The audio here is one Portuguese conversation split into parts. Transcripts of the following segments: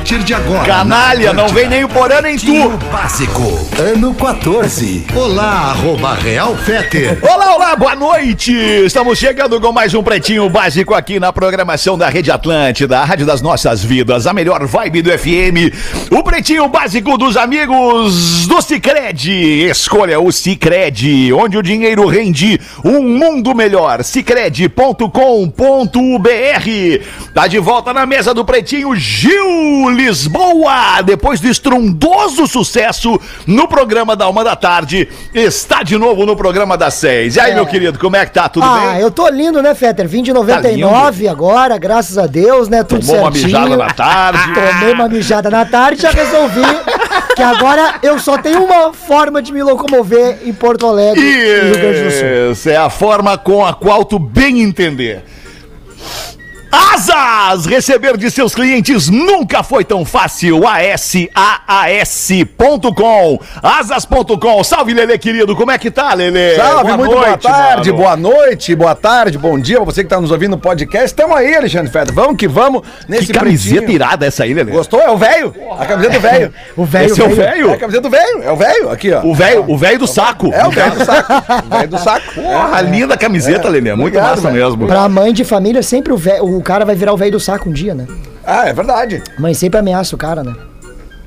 A partir de agora. Canalha, na não vem nem o Porã nem Pretinho tu. Básico. Ano 14. Olá, arroba Real Feter. Olá, olá, boa noite! Estamos chegando com mais um Pretinho Básico aqui na programação da Rede Atlântida, a rádio das nossas vidas, a melhor vibe do FM. O Pretinho Básico dos amigos do Cicred. Escolha o Cicred, onde o dinheiro rende um mundo melhor. Cicred.com.br. Tá de volta na mesa do Pretinho Gil Lisboa, depois do estrondoso sucesso no programa da uma da tarde, está de novo no programa das seis. E aí, É. meu querido, como é que tá? Tudo ah, bem? eu tô lindo, né, Fetter? Vim de 99 agora, graças a Deus, né? Tudo Tomou uma certinho. mijada na tarde. Tomei uma mijada na tarde e já resolvi que agora eu só tenho uma forma de me locomover em Porto Alegre, e Rio Grande do Sul. Isso é a forma com a qual tu bem entender. Asas! Receber de seus clientes nunca foi tão fácil. ASAAS.com Asas.com. Salve, Lele, querido. Como é que tá, Lele? Salve, muito boa tarde, mano. boa noite, boa tarde, bom dia pra você que tá nos ouvindo no podcast. Estamos aí, Alexandre Feta. Vamos que vamos nesse Que camiseta pretinho. irada essa aí, Lele. Gostou? É o velho. A camiseta do velho. O velho, Esse é o velho. É velho? a camiseta do velho. É o velho. Aqui, ó. O velho o velho do saco. É o velho do saco. O velho do saco. Porra, linda camiseta, Lele. Muito Obrigado, massa velho. mesmo. Pra mãe de família, sempre o, vé- o cara vai virar o velho do saco um dia, né? Ah, é verdade. Mãe sempre ameaça o cara, né?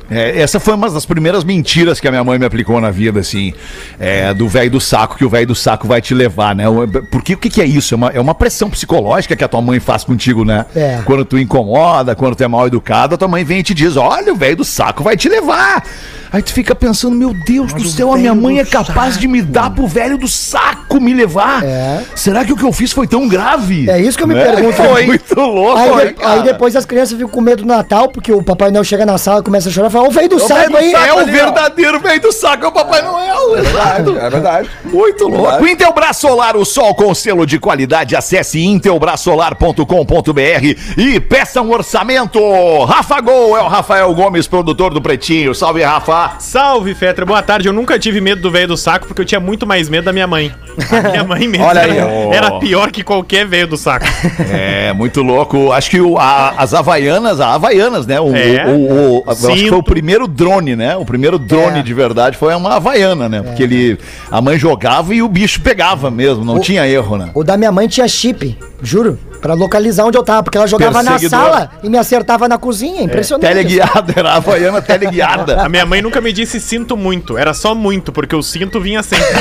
É, essa foi uma das primeiras mentiras que a minha mãe me aplicou na vida, assim, é, do velho do saco, que o velho do saco vai te levar, né? Porque o que, que é isso? É uma, é uma pressão psicológica que a tua mãe faz contigo, né? É. Quando tu incomoda, quando tu é mal educado, a tua mãe vem e te diz: olha, o velho do saco vai te levar. Aí tu fica pensando, meu Deus do céu, a minha mãe é capaz de me dar pro velho do saco me levar. É. Será que o que eu fiz foi tão grave? É isso que eu me Né? pergunto. Foi muito louco, Aí, né, cara? aí depois as crianças ficam com medo do Natal, porque o Papai Noel chega na sala, começa a chorar fala, ô velho do saco aí. É o verdadeiro velho do saco, é o Papai Noel. Exato. É verdade. Muito louco. Verdade. Intelbras Solar, o sol com selo de qualidade. Acesse intelbrasolar.com.br e peça um orçamento. Rafa Gol é o Rafael Gomes, produtor do Pretinho. Salve, Rafa. Salve, Fetra. Boa tarde. Eu nunca tive medo do velho do saco porque eu tinha muito mais medo da minha mãe. A minha mãe mesmo Olha aí, era, ó. era pior que qualquer velho do saco. É, muito louco. Acho que o- a- as Havaianas, a Havaianas, né? O, É. o- o- eu acho que foi Cinto. O primeiro drone, né? O primeiro drone É. de verdade foi uma Havaiana, né? Porque ele, a mãe jogava e o bicho pegava mesmo, não tinha erro, né? O da minha mãe tinha chip, juro, pra localizar onde eu tava, porque ela jogava na sala e me acertava na cozinha, impressionante. Teleguiada, era a Havaiana teleguiada. A minha mãe nunca me disse sinto muito. Era só muito, porque o cinto vinha sempre.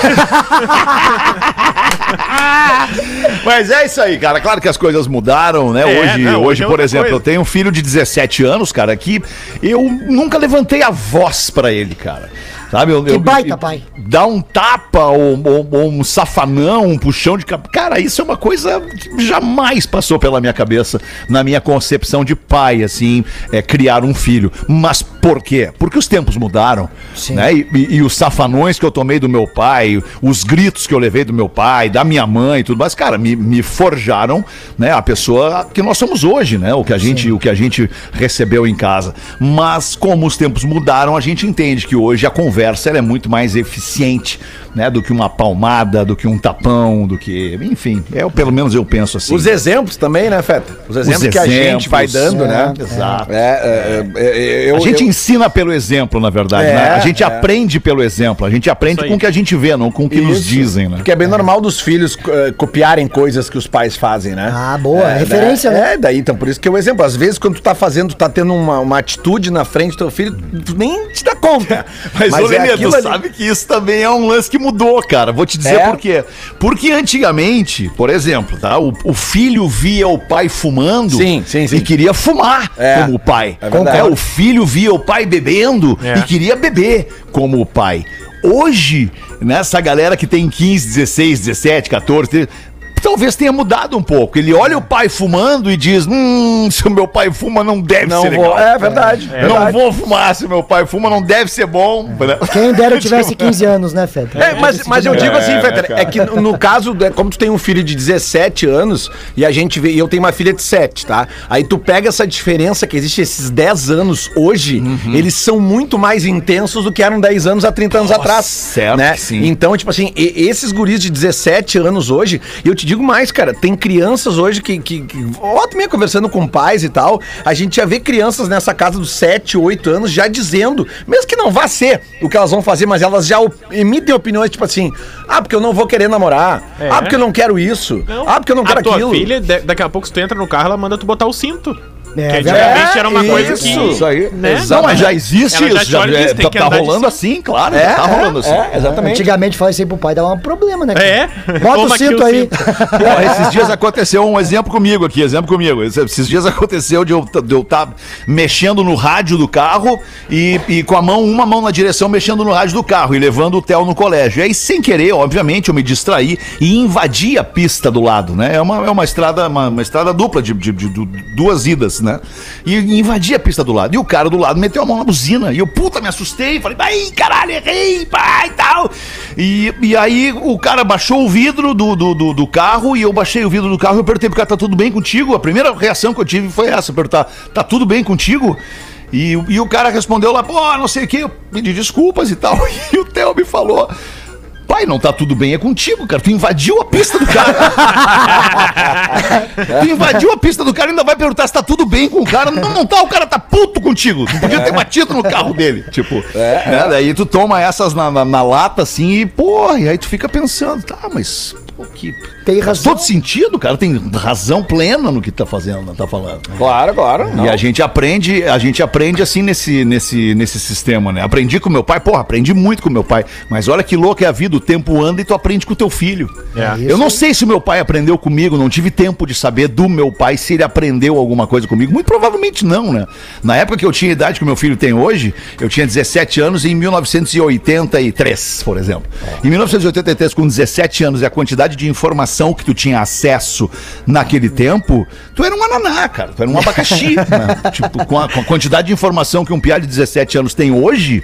Mas é isso aí, cara. Claro que as coisas mudaram, né? É, hoje, não, hoje, é por exemplo, coisa. eu tenho um filho de 17 anos, cara, que eu nunca levantei a voz pra ele, cara. Sabe? Eu, Que baita, pai. Dar um tapa ou, ou- ou um safanão, um puxão de cabelo. Cara, isso é uma coisa que jamais passou pela minha cabeça, na minha concepção de pai, assim, é, criar um filho. Mas por quê? Porque os tempos mudaram, Sim. né? E, e- e os safanões que eu tomei do meu pai, os gritos que eu levei do meu pai, da minha mãe e tudo mais, cara, me, me forjaram, né? A pessoa que nós somos hoje, né? O que a gente, o que a gente recebeu em casa. Mas como os tempos mudaram, a gente entende que hoje a conversa é muito mais eficiente, né? Do que uma palmada, do que um tapão, do que, enfim, é pelo menos eu penso assim. Os exemplos também, né, Feta? Os exemplos que a gente vai exemplos, dando, né? Exato. É, é, é, é, eu, a gente eu- ensina pelo exemplo, na verdade, É, né? A gente é. aprende pelo exemplo, a gente aprende com o que a gente vê, não com o que nos Isso. dizem, né? Porque é bem normal dos filhos eh, copiarem coisas que os pais fazem, né? Ah, boa, É, referência, né? né? É, daí, então, por isso que é o exemplo. Às vezes, quando tu tá fazendo, tu tá tendo uma, uma atitude na frente do teu filho, tu nem te dá conta. Mas, ô, é Lelê, tu sabe que isso também é um lance que mudou, cara. Vou te dizer É? por quê. Porque antigamente, por exemplo, tá? O, o filho via o pai fumando Sim, sim, sim. e queria fumar É. como o pai. É. É, o filho via o pai bebendo É. e queria beber como o pai. Hoje, nessa galera que tem 15, 16, 17, 14, talvez tenha mudado um pouco. Ele olha o pai fumando e diz: Hum, se o meu pai fuma, não deve Não ser vou. legal. É verdade. Eu Não vou fumar se meu pai fuma, não deve ser bom. Quem dera eu tivesse 15 anos, né, Feta? É, mas, mas eu digo assim, É, Fetter, cara. é que no, no caso, é, como tu tem um filho de 17 anos e a gente vê, e eu tenho uma filha de 7, tá? Aí tu pega essa diferença que existe esses 10 anos hoje, Uhum. eles são muito mais intensos do que eram 10 anos há 30 anos Nossa, atrás. certo né? sim. Então, tipo assim, esses guris de 17 anos hoje, e eu te digo mais, cara, tem crianças hoje que, que, que ontem mesmo conversando com pais e tal, a gente já vê crianças nessa casa dos 7, 8 anos já dizendo, mesmo que não vá ser o que elas vão fazer, mas elas já emitem opiniões tipo assim, ah, porque eu não vou querer namorar, É. ah, porque eu não quero isso, ah, porque eu não quero a tua aquilo. filha, da- daqui a pouco se tu entra no carro, ela manda tu botar o cinto. É, que antigamente é, era uma coisa isso, que... isso aí, né? Não, mas já existe Ela já isso. Já, diz, é, tá tá de rolando assim, claro. É, já tá rolando assim. é, exatamente. Antigamente falar isso aí pro pai dava um problema, né? cara? É. Bota Toma o cinto aí. cinto. Pô, esses dias aconteceu um exemplo comigo aqui, exemplo comigo. Esses- dias aconteceu de eu estar mexendo no rádio do carro e, e com a mão, uma mão na direção, mexendo no rádio do carro e levando o Theo no colégio. E aí, sem querer, obviamente, eu me distraí e invadi a pista do lado, né? É uma, é uma estrada, uma, uma estrada dupla de, de- de du- duas idas, né? E invadi a pista do lado. E o cara do lado meteu a mão na buzina. E eu, puta, me assustei. Falei, ai, caralho, errei, pai, e tal. E, e aí o cara baixou o vidro do, do, do, do carro e eu baixei o vidro do carro e eu perguntei pro cara, tá tudo bem contigo? A primeira reação que eu tive foi essa, perguntar, tá tudo bem contigo? E, e o cara respondeu lá, pô, não sei o que, eu pedi desculpas e tal. E o Theo me falou. Pai, não tá tudo bem, é contigo, cara. Tu invadiu a pista do cara. tu invadiu a pista do cara e ainda vai perguntar se tá tudo bem com o cara. Não, não tá, o cara tá puto contigo. Tu podia ter batido no carro dele. Tipo, né? Daí tu toma essas na, na- na lata assim e, porra, e aí tu fica pensando, tá, mas. Pô, que... Tem Faz razão. todo sentido, cara. Tem razão plena no que tá fazendo, tá falando. Claro, claro. E a gente aprende, a gente aprende assim nesse, nesse, nesse sistema, né? Aprendi com meu pai, porra, aprendi muito com meu pai. Mas olha que louco é a vida, o tempo anda e tu aprende com o teu filho. É. Eu não sei se meu pai aprendeu comigo, não tive tempo de saber do meu pai se ele aprendeu alguma coisa comigo. Muito provavelmente não, né? Na época que eu tinha a idade que o meu filho tem hoje, eu tinha 17 anos em 1983, por exemplo. Em 1983, com 17 anos e a quantidade de informação que tu tinha acesso naquele tempo, tu era um ananá, cara. Tu era um abacaxi. né? Tipo, com a, com a quantidade de informação que um piá de 17 anos tem hoje,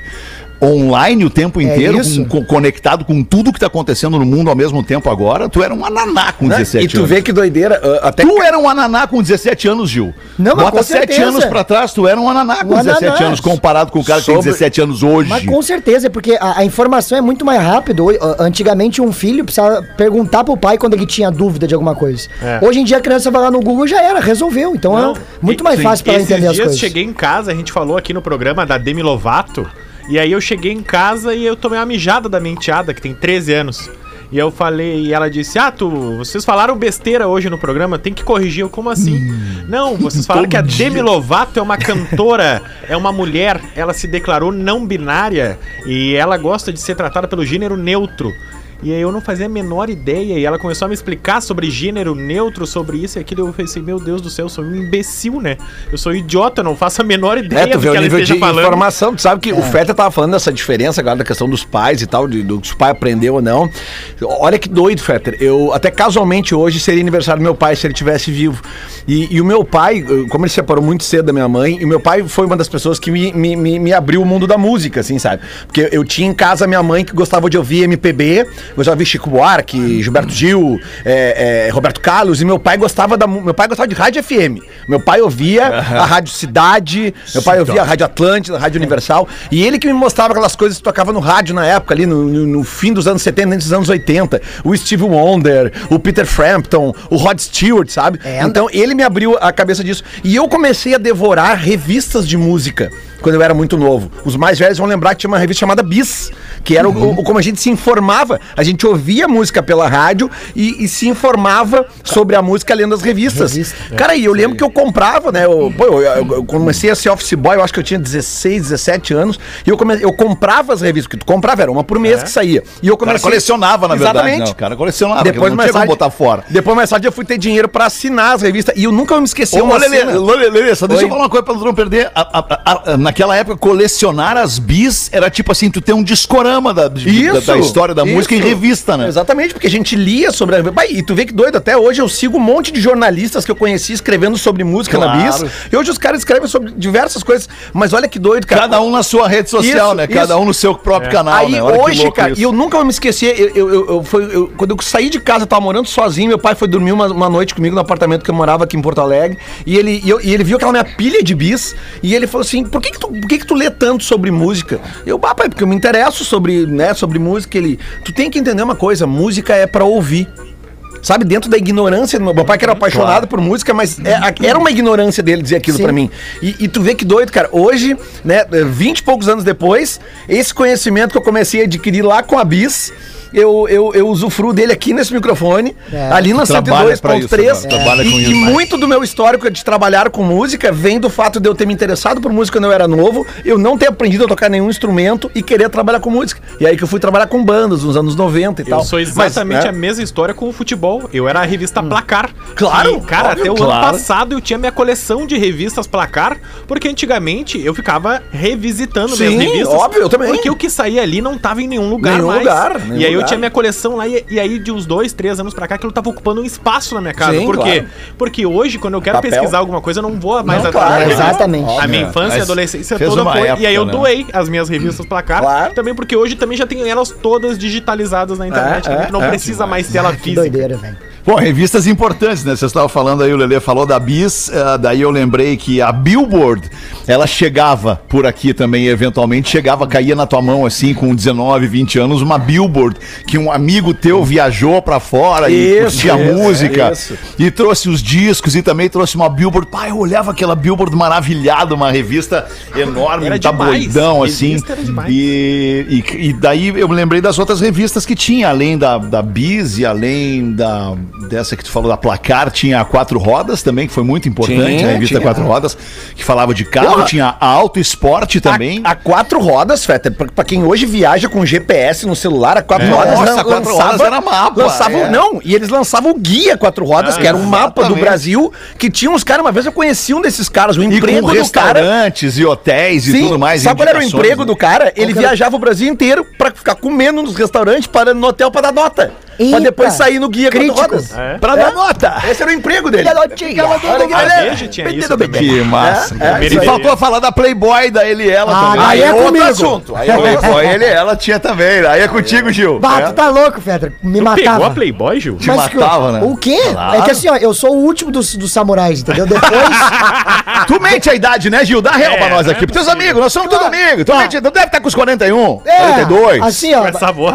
online o tempo inteiro, isso. com- conectado com tudo que tá acontecendo no mundo ao mesmo tempo agora, tu era um ananá com 17 E tu anos. vê que doideira, ah, até Tu era um ananá com 17 anos, Gil. Não, mas Bota com 7 certeza. anos pra trás, tu era um ananá com Um 17 ananá. anos, comparado com o cara que tem Sobre- 17 anos hoje. Mas com certeza, porque a, a informação é muito mais rápida. Antigamente, um filho precisava perguntar pro pai quando ele tinha dúvida de alguma coisa. É. Hoje em dia, a criança vai lá no Google e já era, resolveu. Então Não, é muito mais sim, fácil pra ela entender as dias coisas. cheguei em casa, a gente falou aqui no programa da Demi Lovato, e aí eu cheguei em casa e eu tomei uma mijada da minha enteada, que tem 13 anos. E eu falei, e ela disse: Ah, tu, vocês falaram besteira hoje no programa, tem que corrigir. Eu, como assim? Não, vocês falaram que a Demi Lovato é uma cantora, é uma mulher, ela se declarou não binária e ela gosta de ser tratada pelo gênero neutro. E aí eu não fazia a menor ideia. E ela começou a me explicar sobre gênero neutro, sobre isso e aquilo. Eu pensei, meu Deus do céu, eu sou um imbecil, né? Eu sou idiota, eu não faço a menor ideia É, tu vê o nível de esteja informação. Tu sabe que É. o Fetter tava falando dessa diferença agora da questão dos pais e tal, de, do que os pais aprendeu ou não. Olha que doido, Fetter. Eu, até casualmente hoje, seria aniversário do meu pai se ele tivesse vivo. E, e o meu pai, como ele se separou muito cedo da minha mãe, e o meu pai foi uma das pessoas que me, me, me, me abriu o mundo da música, assim, sabe? Porque eu tinha em casa minha mãe que gostava de ouvir MPB, gostava de ouvir Chico Buarque, Gilberto Gil, eh, eh, Roberto Carlos, e meu pai gostava da meu pai gostava de rádio FM. Meu pai ouvia a Rádio Cidade, meu pai ouvia a Rádio Atlântida, a Rádio Universal, e ele que me mostrava aquelas coisas que tocava no rádio na época, ali no, no- no fim dos anos 70, antes dos anos 80. O Steve Wonder, o Peter Frampton, o Rod Stewart, sabe? É, então ele me abriu a cabeça disso. E eu comecei a devorar revistas de música quando eu era muito novo. Os mais velhos vão lembrar que tinha uma revista chamada Bis, que era o- o, como a gente se informava. A gente ouvia música pela rádio e, e se informava sobre a música lendo as revistas. Revista. Cara, e eu lembro que eu comprava, né? Eu, pô, eu, eu- eu comecei a ser office boy, eu acho que eu tinha 16, 17 anos, e eu, come, eu comprava as revistas, que tu comprava, era uma por mês que saía. E eu O cara comecei. colecionava, na verdade. Exatamente. Não, cara colecionava, Depois não tinha como tarde, botar fora. Depois mais tarde eu fui ter dinheiro pra assinar as revistas. E eu nunca me esqueci Ô, uma Lelê. Lelê, só deixa Oi. eu falar uma coisa pra não perder. A- a- a- a- naquela época, colecionar as bis era tipo assim, tu ter um discorama da, de- da, da história da música em isso. revista, né? Exatamente, porque a gente lia sobre a. Pai, e tu vê que doido, até hoje eu sigo um monte de jornalistas que eu conheci escrevendo sobre música na Claro. Bis. E hoje os caras escrevem sobre diversas coisas. Mas olha que doido, cara. Cada um na sua rede social, Isso, né? Cada isso. um no seu próprio canal, Aí né? Olha que hoje, louco cara, isso. e eu nunca vou me esquecer, eu, eu, eu- eu- foi, eu- quando eu saí de casa, eu tava morando sozinho, meu pai foi dormir uma, uma noite comigo no apartamento que eu morava aqui em Porto Alegre, e ele, e eu- e ele viu aquela minha pilha de bis, e ele falou assim, por que que tu, por que que tu lê tanto sobre música? Eu, ah, pai, porque eu me interesso sobre, né, sobre música, ele, tu tem que entender uma coisa, música é pra ouvir. Sabe, dentro da ignorância, do meu pai que era apaixonado por música, mas é- era uma ignorância dele dizer aquilo pra mim. E, e tu vê que doido, cara. Hoje, né, 20 e poucos anos depois, esse conhecimento que eu comecei a adquirir lá com a Bis, eu, eu, eu usufruo dele aqui nesse microfone, É. ali na Trabalha pra isso, 102.3. né? Trabalha com E, e muito do meu histórico de trabalhar com música vem do fato de eu ter me interessado por música quando eu era novo, eu não ter aprendido a tocar nenhum instrumento e querer trabalhar com música. E aí que eu fui trabalhar com bandas nos anos 90 e Eu tal. sou Mas, exatamente né? a mesma história com o futebol. Eu era a revista Placar. Claro, E, cara, óbvio, até o claro. ano passado eu tinha minha coleção de revistas Placar, porque antigamente eu ficava revisitando Sim, minhas revistas. óbvio, eu também. Porque o que saía ali não tava em nenhum lugar Nenhum mais. lugar, nenhum e aí eu tinha minha coleção lá, e, e aí de uns dois, três anos pra cá, aquilo tava ocupando um espaço na minha casa. Sim, Por quê? claro. Porque hoje, quando eu quero Papel. pesquisar alguma coisa, eu não vou mais Não, atrás claro, exatamente. A minha É, infância e adolescência toda foi. época, e aí eu né? doei as minhas revistas Placar. Claro. Também porque hoje também já tem elas todas digitalizadas na internet. É, também, é, tu não é. precisa mais tela Que física. doideira, velho. Bom, revistas importantes, né? Vocês estavam falando aí, o Lelê falou da Bis, eh, daí eu lembrei que a Billboard, ela chegava por aqui também, eventualmente, chegava, caía na tua mão assim, com 19, 20 anos, uma Billboard, que um amigo teu viajou pra fora e Isso, curtia isso, música, isso. e trouxe os discos e também trouxe uma Billboard. Pai, eu olhava aquela Billboard maravilhada, uma revista enorme, Era um demais. tabloidão, assim. E, e, e daí eu me lembrei das outras revistas que tinha, além da, da Bis e além da dessa que tu falou da Placar, tinha a Quatro Rodas também, que foi muito importante, Tinha, a revista tinha. Quatro Rodas, que falava de carro, Porra. tinha a Auto Esporte também. A, a quatro rodas, Fetter, pra, pra quem hoje viaja com GPS no celular, a quatro É. rodas Nossa, lan- quatro rodas era mapa, Lançavam, é. Não, e eles lançavam o guia quatro rodas, Ah, que era um mapa do exatamente. Brasil, que tinha uns caras, uma vez eu conheci um desses caras, o E emprego do cara. restaurantes e hotéis e Sim, tudo mais. sabe qual era o emprego né? do cara? Ele que era? viajava o Brasil inteiro pra ficar comendo nos restaurantes, parando no hotel pra dar nota. Pra Eita. depois sair no guia Crítico. quatro rodas. É. Pra dar nota. Esse era o emprego dele. Olha a notinha. Olha que A beleza. Veja tinha isso também. Que massa. É, é, e aí. faltou falar da Playboy, da ele e ela Ah, também. aí é outro comigo. assunto. Aí é Playboy, ele e ela tinha também. Aí é contigo, Gil. Bah, É. tu tá louco, Fedra. Me Tu pegou matava. a Playboy, Gil? Te matava, né? O quê? É que assim, ó, eu sou o último dos, dos samurais, entendeu? Depois. Tu mente a idade, né, Gil? Dá real É, pra nós não aqui. é Pros teus amigos, nós somos todos amigos. Tu, Tá. mente, tu deve estar com os 41, É, 42. Assim, ó.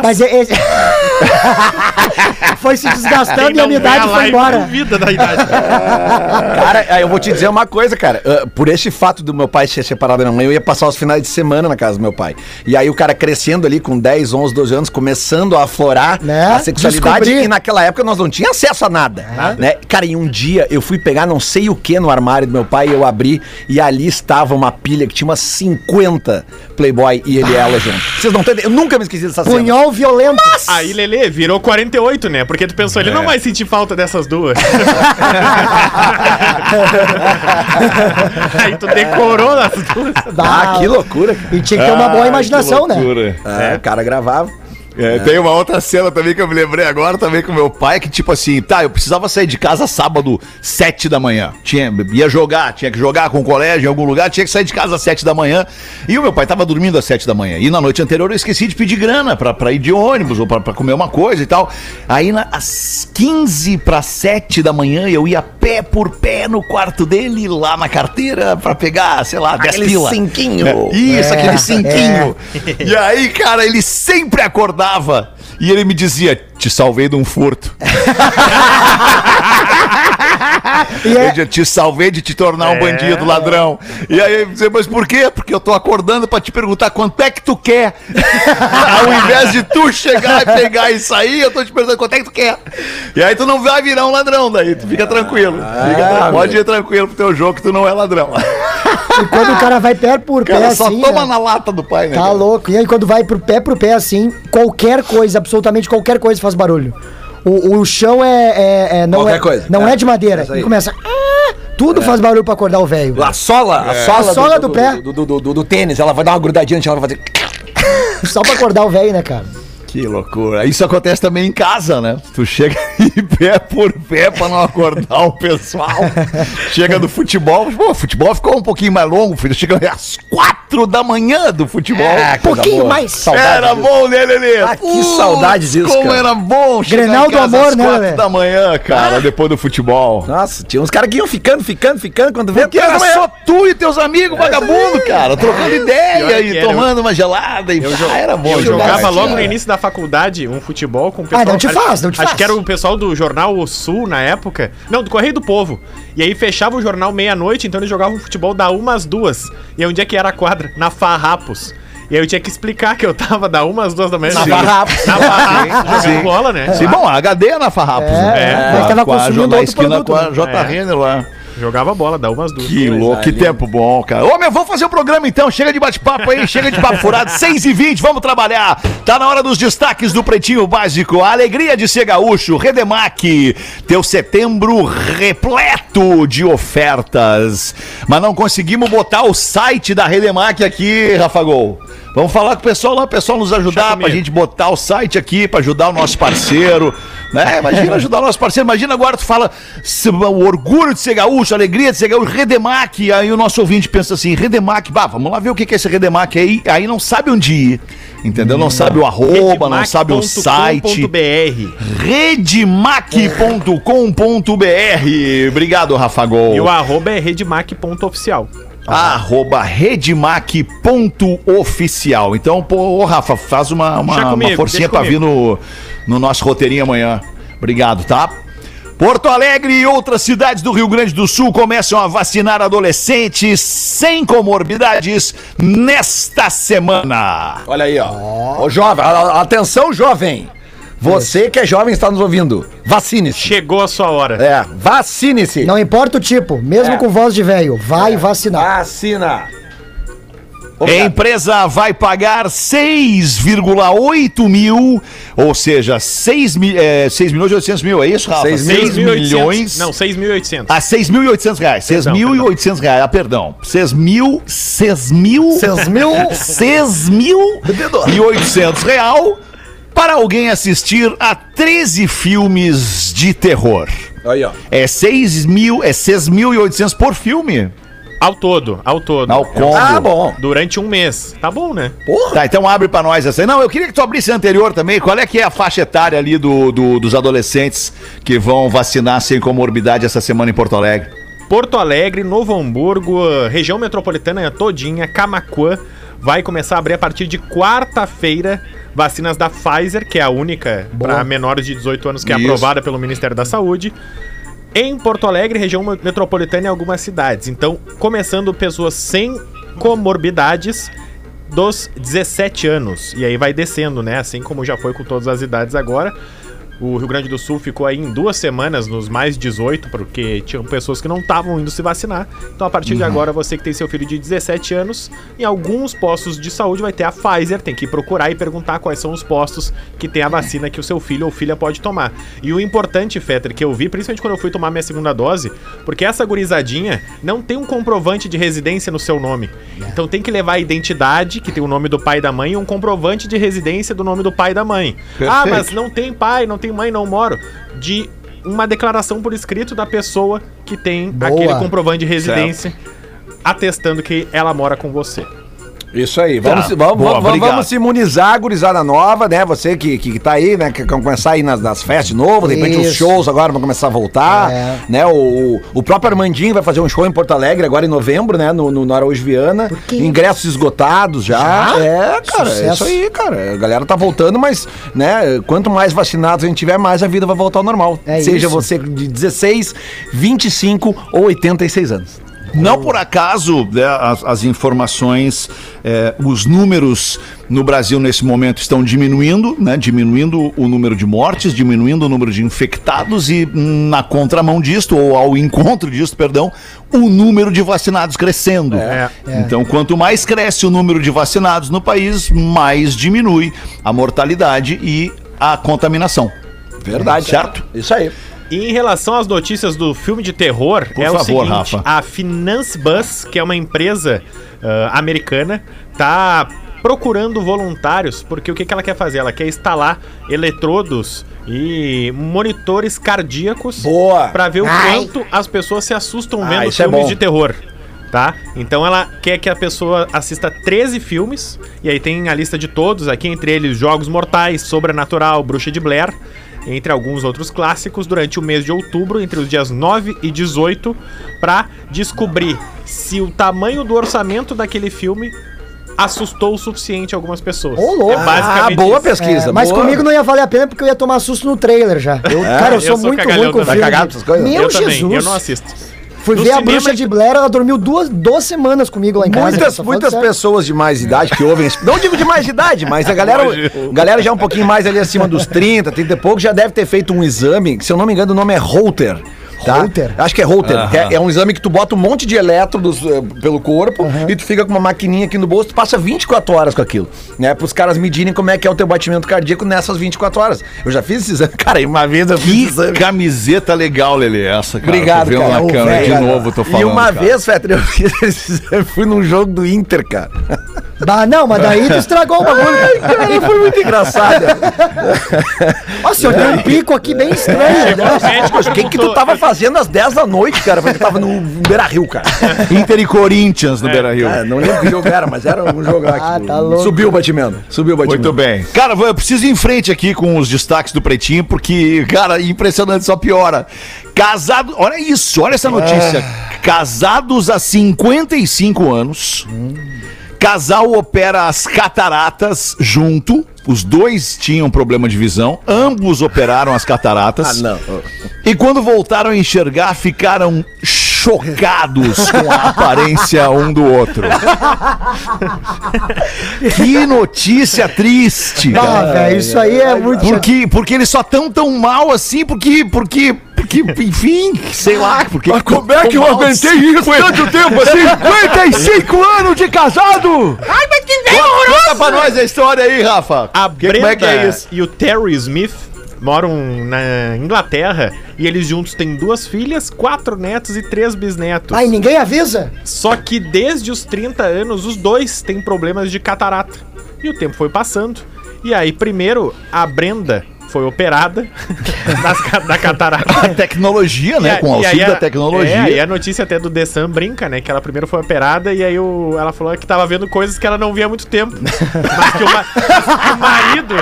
Mas é- esse- foi se desgastando e a minha idade foi embora. Vida da idade. Cara, aí eu vou te dizer uma coisa, cara. Ah, por esse fato do meu pai ser separado da minha mãe, eu ia passar os finais de semana na casa do meu pai. E aí o cara crescendo ali com 10, 11, 12 anos, começando a aflorar Né? a sexualidade. Descobrir. E naquela época nós não tínhamos acesso a nada. Né? Cara, e um dia eu fui pegar não sei o que no armário do meu pai, eu abri e ali estava uma pilha que tinha umas 50 Playboy e ele e ela junto. Vocês não entendem? Eu nunca me esqueci dessa cena. Punhol violento. Aí, Lelê, virou 48, né? Porque tu pensou, ele É. não vai sentir falta dessas duas. Aí tu decorou as duas. Ah, que loucura, cara. E tinha que ter uma boa Ai, imaginação, que né? loucura. É, o cara gravava. É, Tem uma outra cena também que eu me lembrei agora também com meu pai, que tipo assim, tá, eu precisava sair de casa sábado, sete da manhã. Tinha, ia jogar, tinha que jogar com o colégio em algum lugar, tinha que sair de casa às sete da manhã. E o meu pai tava dormindo às sete da manhã. E na noite anterior eu esqueci de pedir grana pra, pra ir de ônibus ou pra, pra comer uma coisa e tal. Aí na, às 15 para 7 da manhã eu ia pé por pé no quarto dele, lá na carteira, pra pegar, sei lá, 10 Aquele pila. cinquinho. É, Isso, É, aquele cinquinho. E aí, cara, ele sempre acordava e ele me dizia: Te salvei de um furto. Eu é, dizia, te salvei de te tornar um bandido, ladrão. E aí eu dizia, mas por quê? Porque eu tô acordando pra te perguntar quanto é que tu quer. Ao invés de tu chegar e pegar e sair, eu tô te perguntando quanto é que tu quer. E aí tu não vai virar um ladrão daí, tu fica tranquilo. Fica tra- pode ir tranquilo pro teu jogo que tu não é ladrão. e quando o cara vai pé por O pé cara só assim. toma né? na lata do pai, né? Tá cara? louco. E aí, quando vai pro pé pro pé assim, qualquer coisa, absolutamente qualquer coisa faz barulho. O, o chão é, é- é- não Qualquer é, coisa. Não é, É, de madeira. E começa. "Ah", Tudo faz barulho pra acordar o velho. A sola, a sola, A sola do pé. Do, do, do- do tênis, ela vai dar uma grudadinha, ela vai fazer. Só pra acordar o velho, né, cara? Que loucura. Isso acontece também em casa, né? Tu chega em pé por pé pra não acordar o pessoal. chega do futebol. Pô, o futebol ficou um pouquinho mais longo, filho. Chega às quatro da manhã do futebol. É, coisa pouquinho boa. mais. Saudade era disso. bom, né, Lelê? Ah, que saudade disso, Como cara. era bom Grenal em do amor, às né, quatro Lelê? da manhã, cara, depois do futebol. Nossa, tinha uns caras que iam ficando, ficando, ficando, quando vê Porque era manhã. só tu e teus amigos vagabundo, cara, trocando Pior ideia e tomando uma gelada e Eu, ah, era bom. eu jogava logo no né? início da faculdade um futebol com o pessoal. Ah, não te faz, não te acho faz. que era o pessoal do jornal O Sul na época. Não, do Correio do Povo. E aí fechava o jornal meia-noite, então eles jogavam futebol da uma às duas. E aí onde é que era a quadra? Na Farrapos. E aí eu tinha que explicar que eu tava da uma às duas da manhã. Na. Farrapos. Na Farrapos, jogando Sim. bola, né? Sim, bom, a HD é na Farrapos, É, né? é, a- tava com a- consumindo outro esquina produto, com a né? J. É. Renner lá. Jogava bola da uma às duas. Que louco, que tempo bom, cara. Ô, meu, vamos fazer o programa então. Chega de bate-papo aí, chega de papo furado. 6 e 20 vamos trabalhar. Tá na hora dos destaques do Pretinho Básico. A alegria de ser gaúcho, Redemac. Teu setembro repleto de ofertas. Mas não conseguimos botar o site da Redemac aqui, Rafa Gol. Vamos falar com o pessoal lá, o pessoal nos ajudar pra gente botar o site aqui, pra ajudar o nosso parceiro. Né? Imagina ajudar o nosso parceiro. Imagina agora tu fala o orgulho de ser gaúcho, a alegria de ser gaúcho, Redemac. Aí o nosso ouvinte pensa assim: Redemac, bah, vamos lá ver o que é esse Redemac aí. Aí não sabe onde ir. Entendeu? Não sabe o arroba, não sabe o site. Redemac.com.br. Obrigado, Rafa Gol. E o arroba é Arroba redmac.oficial. Então, pô, ô, Rafa, faz uma, uma, comigo, uma forcinha pra vir no, no nosso roteirinho amanhã. Obrigado, tá? Porto Alegre e outras cidades do Rio Grande do Sul começam a vacinar adolescentes sem comorbidades nesta semana. Olha aí, ó. Ô, jovem, atenção, jovem. Você que é jovem está nos ouvindo. Vacine-se. Chegou a sua hora. É, vacine-se. Não importa o tipo, mesmo É. com voz de velho, vai vacinar. Vacina. A empresa vai pagar 6,8 mil, ou seja, 6, mi, é, 6 milhões e 800 mil, é isso, Rafa? 6 6 6.800. milhões. Não, 6.800. A 6.800 reais. Perdão, 6.800 reais. Ah, perdão. 6 mil. 6 mil. 6 mil. 6 mil e 800 real para alguém assistir a 13 filmes de terror. Aí, ó. É 6 mil, é 6.800 por filme. Ao todo, ao todo. Ao combo. Ah, bom. Durante um mês. Tá bom, né? Tá, então abre pra nós essa aí. Não, eu queria que tu abrisse a anterior também. Qual é que é a faixa etária ali do, do- dos adolescentes que vão vacinar sem comorbidade essa semana em Porto Alegre? Porto Alegre, Novo Hamburgo, região metropolitana todinha, Camacuã, vai começar a abrir a partir de quarta-feira vacinas da Pfizer, que é a única para menores de 18 anos que é Isso. aprovada pelo Ministério da Saúde. Em Porto Alegre, região metropolitana e algumas cidades. Então, começando pessoas sem comorbidades dos 17 anos. E aí vai descendo, né? Assim como já foi com todas as idades agora. O Rio Grande do Sul ficou aí em duas semanas nos mais 18, porque tinham pessoas que não estavam indo se vacinar. Então, a partir de agora, você que tem seu filho de 17 anos, em alguns postos de saúde vai ter a Pfizer. Tem que procurar e perguntar quais são os postos que tem a vacina que o seu filho ou filha pode tomar. E o importante, Fetter, que eu vi, principalmente quando eu fui tomar minha segunda dose, porque essa gurizadinha não tem um comprovante de residência no seu nome. Então tem que levar a identidade, que tem o nome do pai e da mãe, e um comprovante de residência do nome do pai e da mãe. Ah, mas não tem pai, não tem mãe, não moro. De uma declaração por escrito da pessoa que tem Boa. aquele comprovante de residência atestando que ela mora com você. Isso aí, vamos, Tá, se- vamos, boa, vamos, vamos se imunizar, gurizada nova, né? Você que, que tá aí, né? Que quer começar aí nas, nas festas de novo, de repente os Isso. shows agora vão começar a voltar, É. né? O, o, próprio Armandinho vai fazer um show em Porto Alegre agora em novembro, né? No, no, no Araújo Viana. Ingressos esgotados já. Já? É, cara, é Sucesso. isso aí, cara. A galera tá voltando, mas, né? Quanto mais vacinados a gente tiver, mais a vida vai voltar ao normal. É Seja isso. você de 16, 25 ou 86 anos. Não por acaso né, as, as informações, eh, os números no Brasil nesse momento estão diminuindo, né? Diminuindo o número de mortes, diminuindo o número de infectados e na contramão disto, ou ao encontro disto, perdão, o número de vacinados crescendo. É. Então, quanto mais cresce o número de vacinados no país, mais diminui a mortalidade e a contaminação. Verdade. Certo? Isso aí. E em relação às notícias do filme de terror, Por é o favor, seguinte: Rafa. a Finance Bus, que é uma empresa ah, americana, tá procurando voluntários, porque o que, que ela quer fazer? Ela quer instalar eletrodos e monitores cardíacos para ver o Ai. quanto as pessoas se assustam Ah, vendo é filmes bom. de terror. Tá? Então ela quer que a pessoa assista 13 filmes, e aí tem a lista de todos aqui, entre eles Jogos Mortais, Sobrenatural, Bruxa de Blair, entre alguns outros clássicos, durante o mês de outubro, entre os dias 9 e 18, pra descobrir se o tamanho do orçamento daquele filme assustou o suficiente algumas pessoas. Ô, louco. Ah, boa isso. pesquisa. É, mas boa. comigo não ia valer a pena porque eu ia tomar susto no trailer já. Eu, cara, eu eu sou sou muito ruim com filme. Tá cagado com essas coisas? Meu eu Jesus. também, eu não assisto. Fui No ver a bruxa é de Blair, ela dormiu duas, duas semanas comigo lá em casa. Muitas, muitas pessoas de mais idade que ouvem esse. Não digo de mais idade, mas a galera, galera já um pouquinho mais ali acima dos 30, 30 e pouco, já deve ter feito um exame, que se eu não me engano o nome é Holter. Tá? Holter? Acho que é Holter. É, é um exame que tu bota um monte de elétrodos eh, pelo corpo e tu fica com uma maquininha aqui no bolso, tu passa 24 horas com aquilo, né? Para os caras medirem como é que é o teu batimento cardíaco nessas 24 horas. Eu já fiz esse exame. Cara, e uma vez eu fiz Que esse exame. camiseta legal, Lele, essa, cara. Obrigado, Tô vendo cara. na Ô, câmera velho, de cara. novo, tô falando. E uma cara. vez, Fetter, eu fiz esse exame, fui num jogo do Inter, cara. Bah, não, mas daí tu estragou o bagulho. cara. Cara, foi muito engraçado. Nossa, senhor tem um pico aqui bem estranho. né? Mas o que, que tu tava fazendo às 10 da noite, cara? Porque tava no Beira Rio, cara. Inter e Corinthians no Beira Rio. É, não lembro que jogo era, mas era um jogo lá que Ah, tá louco. subiu o batimento. Subiu o batimento. Muito bem. Cara, eu preciso ir em frente aqui com os destaques do Pretinho, porque, cara, impressionante, só piora. Casado, olha isso, olha essa notícia. Casados há 55 anos. Casal opera as cataratas junto. Os dois tinham problema de visão. Ambos operaram as cataratas. Ah, não. E quando voltaram a enxergar, ficaram chocados com a aparência um do outro. que notícia triste, cara. velho, isso aí é muito. Porque, porque eles só tão tão mal assim, porque, porque, porque, enfim, sei lá, porque... Mas como é que eu aguentei isso tanto tempo assim? 55 anos de casado! Ai, mas que velho Conta pra nós a história aí, Rafa. A Que- Brenda como é que é isso? e o Terry Smith moram na Inglaterra e eles juntos têm duas filhas, quatro netos e três bisnetos. Ai, ninguém avisa? Só que desde os 30 anos, os dois têm problemas de catarata. E o tempo foi passando. E aí, primeiro, a Brenda foi operada das da A catarata. tecnologia, né? A- Com o auxílio a- da tecnologia. É, e a notícia até do The Sun brinca, né? Que ela primeiro foi operada e aí o, ela falou que tava vendo coisas que ela não via há muito tempo. Mas que o, o marido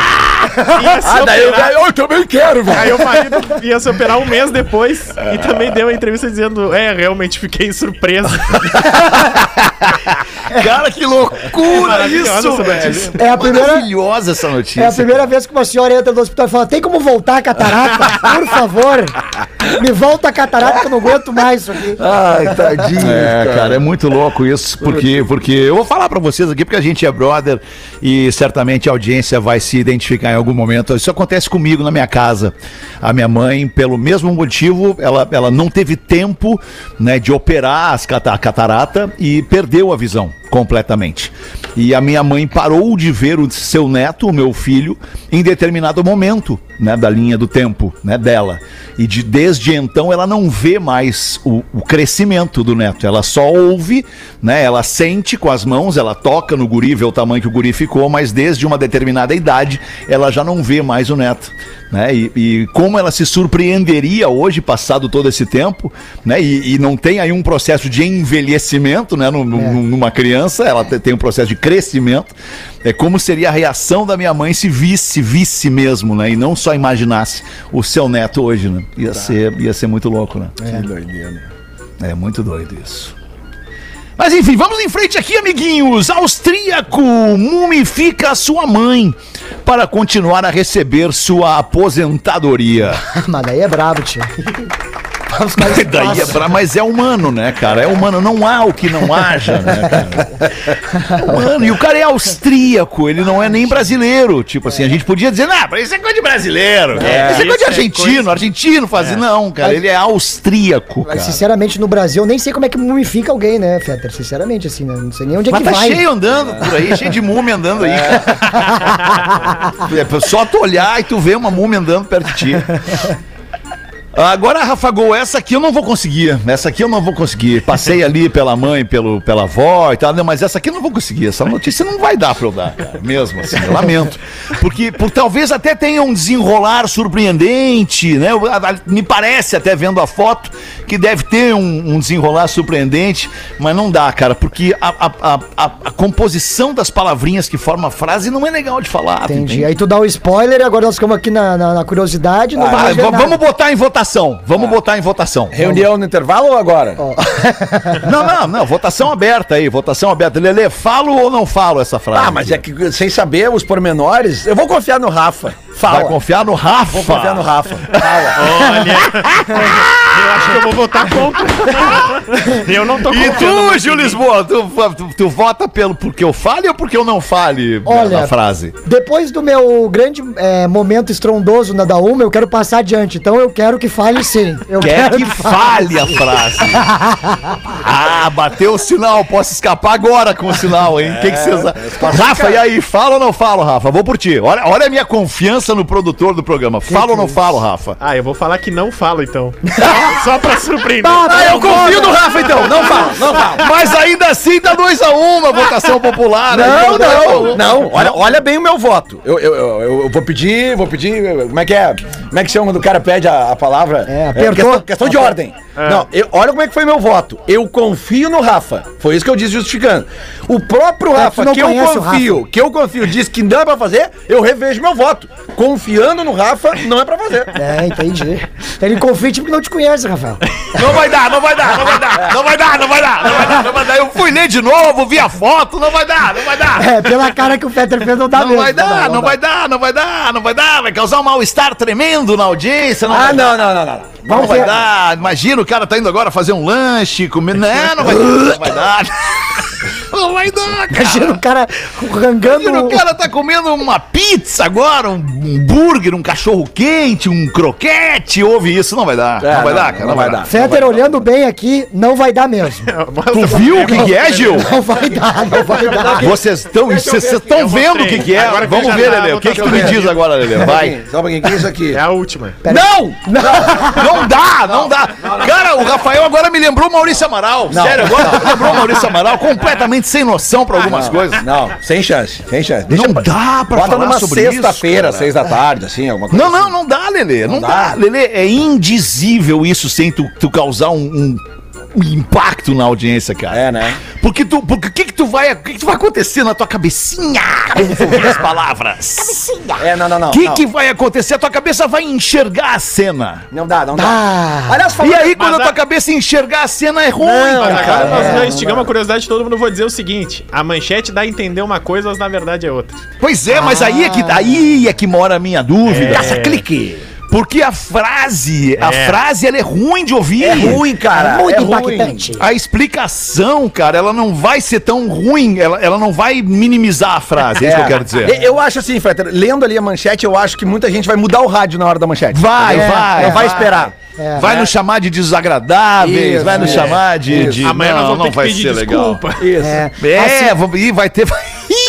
ia se Ah, daí eu, operar. eu também quero, velho. Aí o marido ia se operar um mês depois e também deu uma entrevista dizendo: É, realmente fiquei surpreso. Cara, que loucura isso, velho. É a primeira- Maravilhosa essa notícia. É a primeira vez que uma senhora entra no hospital e fala: tem como voltar a catarata? Por favor, me volta a catarata que eu não aguento mais isso aqui. Ai, tadinho. É, cara, é muito louco isso, porque, porque eu vou falar pra vocês aqui, porque a gente é brother e certamente a audiência vai se identificar em algum momento. Isso acontece comigo na minha casa. A minha mãe, pelo mesmo motivo, ela, ela não teve tempo né, de operar as cata- a catarata e perdeu a visão completamente. E a minha mãe parou de ver o seu neto, o meu filho, em determinado momento, né, da linha do tempo, né, dela. E de, desde então ela não vê mais o, o crescimento do neto. Ela só ouve, né, ela sente com as mãos, ela toca no guri, vê o tamanho que o guri ficou, mas desde uma determinada idade ela já não vê mais o neto. Né? E, e como ela se surpreenderia hoje, passado todo esse tempo, né? E, e não tem aí um processo de envelhecimento, né? No- no- numa criança, ela te- tem um processo de crescimento. É como seria a reação da minha mãe se visse, visse mesmo, né? E não só imaginasse o seu neto hoje, né? Ia, ser, ia ser muito louco, né? Que doideira. É muito doido isso. Mas enfim, vamos em frente aqui, amiguinhos. Austríaco mumifica sua mãe para continuar a receber sua aposentadoria. Mas daí é brabo, tia. Mais Daí é pra, mas é humano, né, cara? É humano, não há o que não haja, né, cara? É humano. E o cara é austríaco, ele não é nem brasileiro. Tipo assim, a gente podia dizer, não, isso é coisa de brasileiro. isso é coisa de é argentino, coisa- argentino faz. Não, cara, ele é austríaco, Mas, cara. sinceramente, no Brasil, eu nem sei como é que mumifica alguém, né, Fetter? Sinceramente, assim, né? Não sei nem onde é Mas que tá vai. cheio andando por aí, cheio de múmia andando aí. cara. É só tu olhar e tu vê uma múmia andando perto de ti. Agora, Rafa Gol, essa aqui eu não vou conseguir. Essa aqui eu não vou conseguir. Passei ali pela mãe, pelo, pela avó e tal, não, mas essa aqui eu não vou conseguir. Essa notícia não vai dar pra eu dar, cara. Mesmo assim, eu lamento. Porque por, talvez até tenha um desenrolar surpreendente, né? Me parece, até vendo a foto, que deve ter um, um desenrolar surpreendente, mas não dá, cara, porque a, a, a, a- composição das palavrinhas que forma a frase não é legal de falar. Entendi. entende? Aí tu dá o spoiler e agora nós ficamos aqui na, na- na curiosidade. Ah, vamos nada. vamos botar em votação. Vamos botar em votação. Reunião no intervalo ou agora? Não, não, não. Votação aberta aí, votação aberta. Lelê, falo ou não falo essa frase? Ah, mas é que sem saber os pormenores, eu vou confiar no Rafa. Fala. Vai confiar no Rafa. Vou confiar no Rafa. Fala. Olha, eu acho que eu vou votar contra. Eu não tô E tu, Gil. Lisboa, tu, tu, tu vota pelo porque eu fale ou porque eu não fale Olha, na frase? Depois do meu grande é, momento estrondoso na da Uma, eu quero passar adiante. Então eu quero que fale sim. Eu Quer quero que fale a frase. Ah, bateu o sinal. Posso escapar agora com o sinal, hein? O que que vocês... Rafa, e aí? Fala ou não falo, Rafa? Vou por ti. Olha, olha a minha confiança no produtor do programa. Fala ou não falo, Rafa? Ah, eu vou falar que não falo então. Só pra surpreender. Ah, eu confio no Rafa então. Não fala, não fala. Mas ainda assim dá 2 a 1 a votação popular. Não, a um. não, não. Olha, olha bem o meu voto. Eu, eu, eu, eu vou pedir, vou pedir. Como é que é? Como é que chama quando o cara pede a, a palavra? É, apertou. questão, questão de ordem. Não, eu- olha como é que foi meu voto. Eu confio no Rafa. Foi isso que eu disse justificando. O próprio É, Rafa, não que eu confio, que eu confio, disse que não é pra fazer, eu revejo meu voto. Confiando no Rafa, não é pra fazer. É, entendi. Ele confia porque não te conhece, Rafael. Não vai dar, não vai dar, não vai dar, não vai dar, não vai dar, não vai dar, não vai dar. Eu fui ler de novo, vi a foto, não vai dar, não vai dar. É, pela cara que o Peter fez, não dá Não mesmo. vai dar, não dá. vai dar, não vai dar, não vai dar, vai causar um mal-estar tremendo na audiência. Não Ah, vai não, não, não, não. Não Vamos vai ver. dar. Imagina o cara tá indo agora fazer um lanche, comer. Não, não vai dar. Não vai dar. Não vai dar, cara. Imagina o cara rangando. Imagina, o cara tá comendo uma pizza agora, um hambúrguer, um cachorro quente, um croquete. Ouve isso, não vai dar. É, não vai não, dar, cara. não vai dar. Fetter olhando bem aqui, não vai dar mesmo. Tu viu o que, que é, Gil? Não vai dar, não vai dar. Vocês estão vocês estão vendo o que, que é? Agora Vamos ver, tá, Lele. O que, que tu me diz agora, Lele? Vai. Só um pouquinho, o que é isso aqui? É a última. Não! Não dá, não dá. Cara, o Rafael agora me lembrou o Maurício Amaral. Sério, agora me lembrou o Maurício Amaral, completamente sem noção pra algumas coisas. Não, sem chance, sem chance. Não dá pra Bota falar numa sobre isso, sexta-feira, seis da tarde, assim, alguma coisa. Não, não, não dá, Lelê. Não, Não dá. dá? Lelê, é indizível isso sem tu, tu causar um- um impacto na audiência, cara. É, né? Porque tu. Porque o que, que tu vai. O que, que tu vai acontecer na tua cabecinha? Como tu ouvir as palavras? Cabecinha. É, não, não, não. O que, não. que vai acontecer? A tua cabeça vai enxergar a cena. Não dá, não dá. Ah, Aliás, E falando... aí, quando a tua a- cabeça enxergar a cena, é ruim, Não, Mas cara. agora nós é, já instigamos a curiosidade de todo mundo. Vou dizer o seguinte: a manchete dá a entender uma coisa, mas na verdade é outra. Pois é, mas aí é que, aí é que mora a minha dúvida. Caça-clique. Porque a frase, a É. frase, ela é ruim de ouvir. É ruim, cara. muito é ruim. impactante. A explicação, cara, ela não vai ser tão ruim, ela, ela não vai minimizar a frase, é, isso que eu quero dizer. Eu- acho assim, Fetter, lendo ali a manchete, eu acho que muita gente vai mudar o rádio na hora da manchete. Vai, É, vai. Não vai esperar. É. Vai nos chamar de desagradáveis, Isso, vai nos é. chamar de. De Amanhã nós não, vamos não ter que vai pedir ser legal. desculpa. Isso. É, É, assim, vamos, ih, vai ter.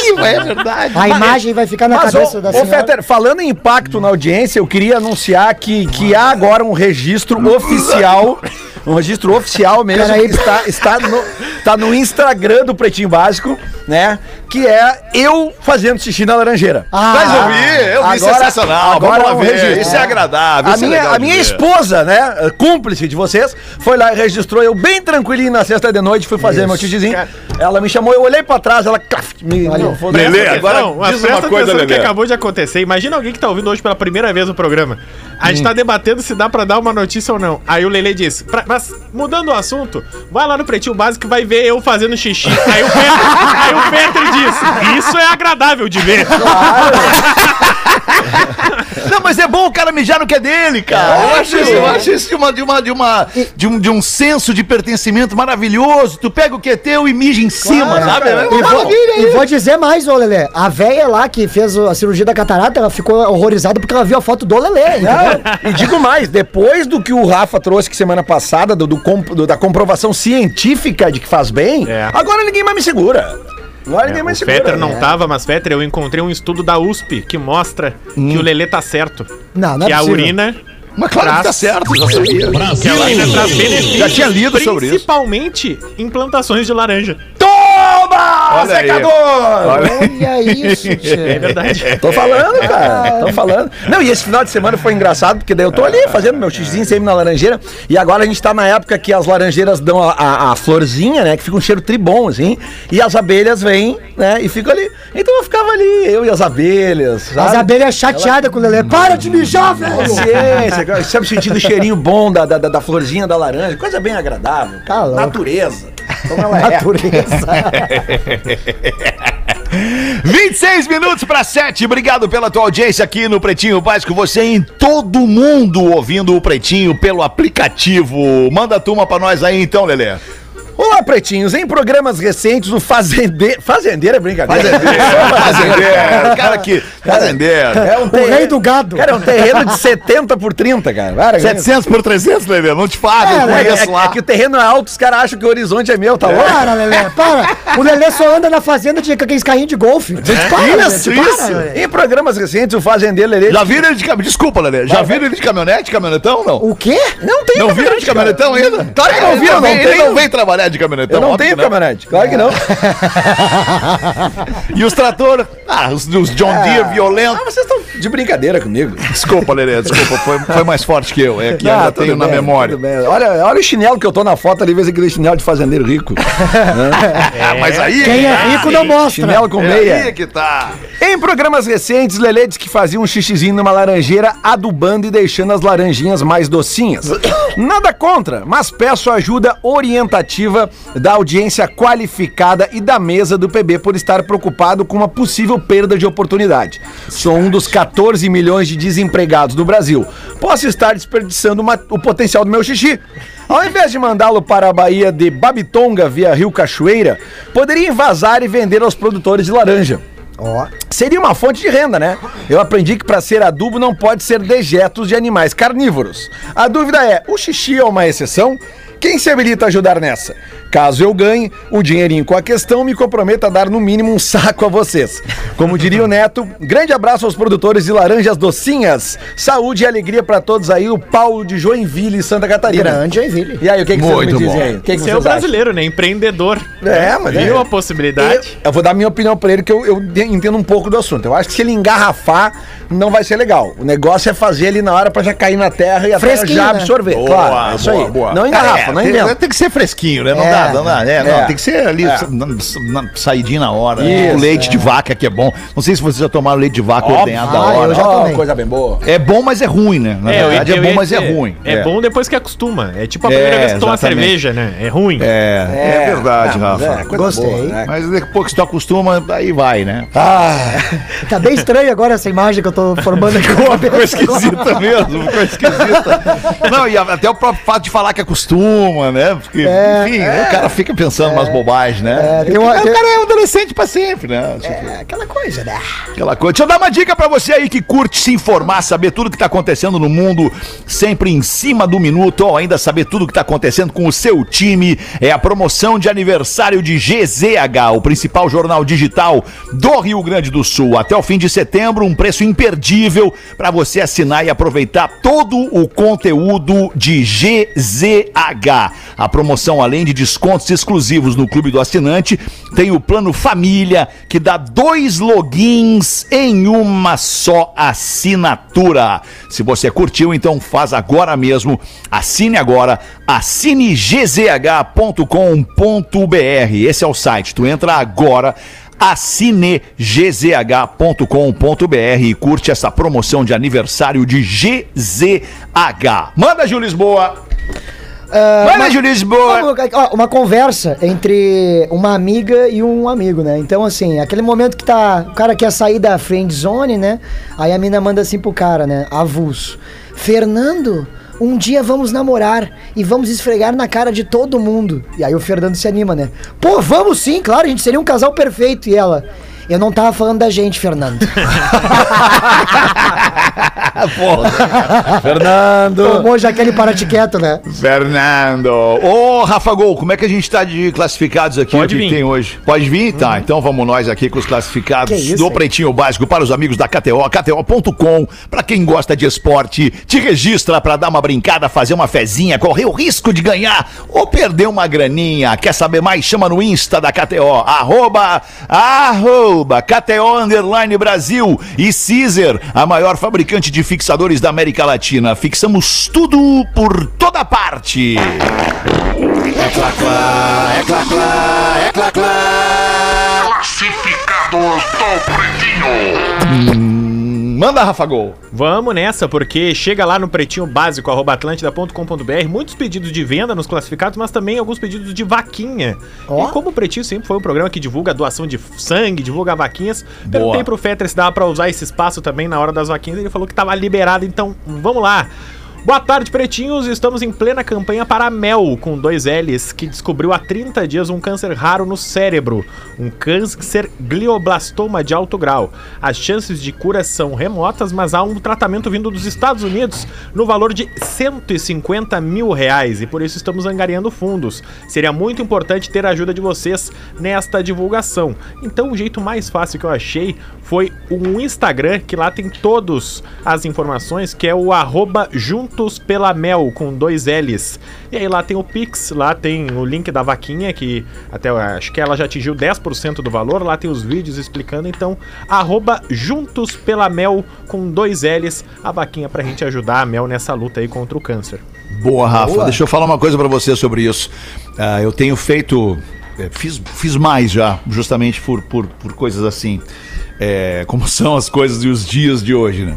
Ih, é verdade. a imagem vai ficar na Mas, cabeça ô, da ô senhora. Fetter, falando em impacto na audiência, eu queria anunciar que, que há agora um registro oficial, um registro oficial mesmo, Peraí. que está, está, no, está no Instagram do Pretinho Básico, né? Que é eu fazendo xixi na laranjeira. Ah, Mas eu vi, eu vi Agora- sensacional. agora Vamos lá é um ver. registro. Isso é agradável. A isso é minha, legal a minha ver. esposa, né, cúmplice de vocês, foi lá e registrou eu bem tranquilinho na sexta de noite, fui fazer meu xixizinho. Ela me chamou, eu olhei pra trás, ela me, não. Lelê, Presta agora atenção, mas diz uma coisa, no que Lelê. acabou de acontecer. Imagina alguém que tá ouvindo hoje pela primeira vez o programa. A gente tá debatendo se dá pra dar uma notícia ou não. Aí o Lele disse: "Pra- mas mudando o assunto, vai lá no Pretinho Básico que vai ver eu fazendo xixi. Aí o Peter, aí o disse: Isso é agradável de ver. Não, mas é bom o cara mijar no que é dele, cara. eu, acho isso, eu acho isso de, uma, de, uma, de, uma, de, um, de um senso de pertencimento maravilhoso. Tu pega o que é teu e mija em cima, sabe? É E vou, maravilha e vou dizer mais, ô Lelê. A véia lá que fez a cirurgia da catarata, ela ficou horrorizada porque ela viu a foto do Lelê? Não, e digo mais, depois do que o Rafa trouxe que semana passada, do, do do- da comprovação científica de que faz bem, É. agora ninguém mais me segura. Agora ninguém O mais segura. Peter não tava, mas Peter, eu encontrei um estudo da USP que mostra que o Lelê tá certo. Não, não é que a possível. urina Mas claro que tá certo, já sabia. Que ela ainda traz benefícios. Já tinha lido sobre isso. Principalmente em plantações de laranja. Toma! Olha aí. secador! Olha isso, É tchê. verdade. Tô falando, cara. Tô falando. Não, e esse final de semana foi engraçado, porque daí eu tô ali fazendo meu xizinho sempre na laranjeira. E agora a gente tá na época que as laranjeiras dão a, a- a florzinha, né? Que fica um cheiro tribom, assim. E as abelhas vêm, né? E ficam ali. Então eu ficava ali, eu e as abelhas. As sabe? abelhas chateadas com o Lelê. Para de mijar, velho! Ciência, sempre sentindo o cheirinho bom da, da, da- da florzinha da laranja, coisa bem agradável. Tá louco. Natureza. Como ela é. Natureza. 26 minutos para 7. Obrigado pela tua audiência aqui no Pretinho Básico. Você em todo mundo ouvindo o Pretinho pelo aplicativo. Manda a turma pra nós aí então, Lelê. Olá, pretinhos. Em programas recentes, o fazendeiro. Fazendeiro é brincadeira. Fazendeiro. Cara que. Fazendeiro. É um O rei do gado. Cara, é um terreno de 70 por 30, cara. Para, 700 por 300, Lelê. Não te falo, eu É, é, conheço é lá. que o terreno é alto, os caras acham que o horizonte é meu, tá louco? Para, Lelê, para. O Lelê só anda na fazenda de aqueles carrinhos de golfe. Gente, para, Isso, para, isso. Lelê. Em programas recentes, o fazendeiro Lelê. Já viram ele de caminhonete? Desculpa, Lelê. Já viram ele de caminhonete, caminhonetão, não? O quê? Não tem Não viram de caminhonetão ainda? Claro que não viram, não Ele não vem trabalhar de caminhonetão. Eu não óbvio tenho que caminhonete, claro que não. E os trator, ah, os, os John Deere violentos. Ah, vocês estão de brincadeira comigo. Desculpa, Lelê, desculpa, foi, foi mais forte que eu. É que Ah, ainda tudo tenho na bem, memória. tudo bem. Olha, olha o chinelo que eu tô na foto ali, vez aquele chinelo de fazendeiro rico. Ah, mas aí. Quem é rico não mostra. Chinelo com É meia. aí que tá. Em programas recentes, Lelê disse que fazia um xixizinho numa laranjeira, adubando e deixando as laranjinhas mais docinhas. Nada contra, mas peço ajuda orientativa da audiência qualificada e da mesa do PB por estar preocupado com uma possível perda de oportunidade. Sou um dos 14 milhões de desempregados do Brasil. Posso estar desperdiçando uma- o potencial do meu xixi. Ao invés de mandá-lo para a Baía de Babitonga via Rio Cachoeira, poderia invasar e vender aos produtores de laranja. Ó. Seria uma fonte de renda, né? Eu aprendi que para ser adubo não pode ser dejetos de animais carnívoros. A dúvida é: o xixi é uma exceção? Quem se habilita a ajudar nessa? Caso eu ganhe o dinheirinho com a questão, me comprometo a dar no mínimo um saco a vocês. Como diria o Neto, grande abraço aos produtores de laranjas docinhas. Saúde e alegria para todos aí, o Paulo de Joinville, Santa Catarina. Grande Joinville. E aí, o que, que vocês me dizem bom. aí? O que, que Você é acham? brasileiro, né? Empreendedor. É, mas Viu é. a possibilidade? Eu vou dar minha opinião pra ele, que eu, eu entendo um pouco do assunto. Eu acho que se ele engarrafar, não vai ser legal. O negócio é fazer ele na hora pra já cair na terra e a terra Fresquinho, já né? absorver. Boa, claro, é isso boa, aí. boa. Não engarrafa, É, não tem, inventa. tem que ser fresquinho, né? Não É. dá, não dá. É, não, É. tem que ser ali, É. na, na- saidinha na hora. Isso, o leite de vaca que é bom. Não sei se vocês já tomaram leite de vaca Óbvio. ordenhado da Ah, eu hora. já Ó, tomei. coisa bem boa. É bom, mas é ruim, né? Na eu- verdade eu é bom, mas é ruim. É, bom depois que acostuma. É tipo a primeira É, vez que toma cerveja, né? É ruim. É, é, verdade, Rafa. é, Gostei. boa, né? Mas depois que tu acostuma, aí vai, né? Tá bem estranho agora essa imagem que eu tô formando aqui com a Ficou esquisita mesmo, ficou esquisita. Não, e até o próprio fato de falar que acostuma, né? Porque, É, enfim, o cara fica pensando umas bobagens, né? É, uma- o cara é um adolescente pra sempre, né? É aquela coisa, né? Aquela coisa. Deixa eu dar uma dica pra você aí que curte se informar, saber tudo que tá acontecendo no mundo, sempre em cima do minuto, ou ainda saber tudo que tá acontecendo com o seu time. É a promoção de aniversário de GZH, o principal jornal digital do Rio Grande do Sul. Até o fim de setembro, um preço imperdível pra você assinar e aproveitar todo o conteúdo de GZH. A promoção, além de descontos exclusivos no Clube do Assinante, tem o plano Família, que dá dois logins em uma só assinatura. Se você curtiu, então faz agora mesmo. Assine agora, assine gzh.com.br. Esse é o site. Tu entra agora assine gzh.com.br e curte essa promoção de aniversário de GZH. Manda, Gil Lisboa! Gil Lisboa! Vamos, ó, uma conversa entre uma amiga e um amigo, né? Então, assim, aquele momento que tá. O cara quer sair da friend zone, né? Aí a mina manda assim pro cara, né? Avulso. Fernando, um dia vamos namorar e vamos esfregar na cara de todo mundo. E aí o Fernando se anima, né? Pô, vamos sim, claro, a gente seria um casal perfeito. E ela. Eu não tava falando da gente, Fernando. Fernando! Tomou já aquele parate quieto, né? Fernando! Ô, Rafa Gol, como é que a gente tá de classificados aqui? Pode o que vir. tem hoje? Pode vir? Tá, então vamos nós aqui com os classificados isso, do hein? Pretinho Básico para os amigos da KTO, KTO.com. Pra quem gosta de esporte, te registra pra dar uma brincada, fazer uma fezinha, correr o risco de ganhar ou perder uma graninha. Quer saber mais? Chama no Insta da KTO, arroba, arroba, KTO Underline Brasil e Caesar, a maior fabricante de fixadores da América Latina. Fixamos tudo por toda parte. Classificados do Pretinho. Manda, Rafa Gol. Vamos nessa, porque chega lá no pretinho básico, atlântida.com.br, muitos pedidos de venda nos classificados, mas também alguns pedidos de vaquinha. Ó. E como o Pretinho sempre foi um programa que divulga doação de sangue, divulga vaquinhas, Boa. perguntei pro Fetter se dava pra usar esse espaço também na hora das vaquinhas, ele falou que tava liberado, então vamos lá. Boa tarde, pretinhos. Estamos em plena campanha para a Mel, com dois L's, que descobriu há 30 dias um câncer raro no cérebro, um câncer glioblastoma de alto grau. As chances de cura são remotas, mas há um tratamento vindo dos Estados Unidos no valor de 150 mil reais e por isso estamos angariando fundos. Seria muito importante ter a ajuda de vocês nesta divulgação. Então, o jeito mais fácil que eu achei foi um Instagram, que lá tem todas as informações, que é o arroba Juntos pela Mel, com dois L's. E aí lá tem o Pix, lá tem o link da vaquinha, que até eu acho que ela já atingiu 10% do valor, lá tem os vídeos explicando, então, arroba Juntos pela Mel, com dois L's, a vaquinha pra gente ajudar a Mel nessa luta aí contra o câncer. Boa, Rafa. Boa. Deixa eu falar uma coisa pra você sobre isso. Ah, eu tenho feito. é, fiz, fiz mais já, justamente por, por, por coisas assim. É, como são as coisas e os dias de hoje, né?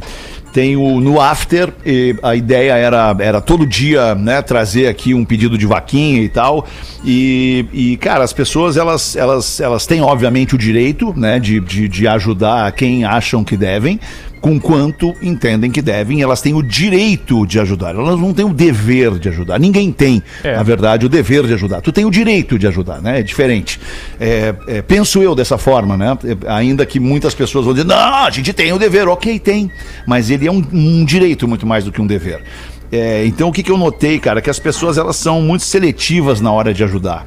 Tenho no After, a ideia era, era todo dia né, trazer aqui um pedido de vaquinha e tal. E, e, cara, as pessoas elas, elas, elas têm, obviamente, o direito né, de, de, de ajudar quem acham que devem com quanto entendem que devem, elas têm o direito de ajudar. Elas não têm o dever de ajudar. Ninguém tem, É. na verdade, o dever de ajudar. Tu tem o direito de ajudar, né? É diferente. É, é, penso eu dessa forma, né? É, Ainda que muitas pessoas vão dizer, não, a gente tem o dever. Ok, tem. Mas ele é um, um direito muito mais do que um dever. É, então, o que, que eu notei, cara? Que as pessoas elas são muito seletivas na hora de ajudar.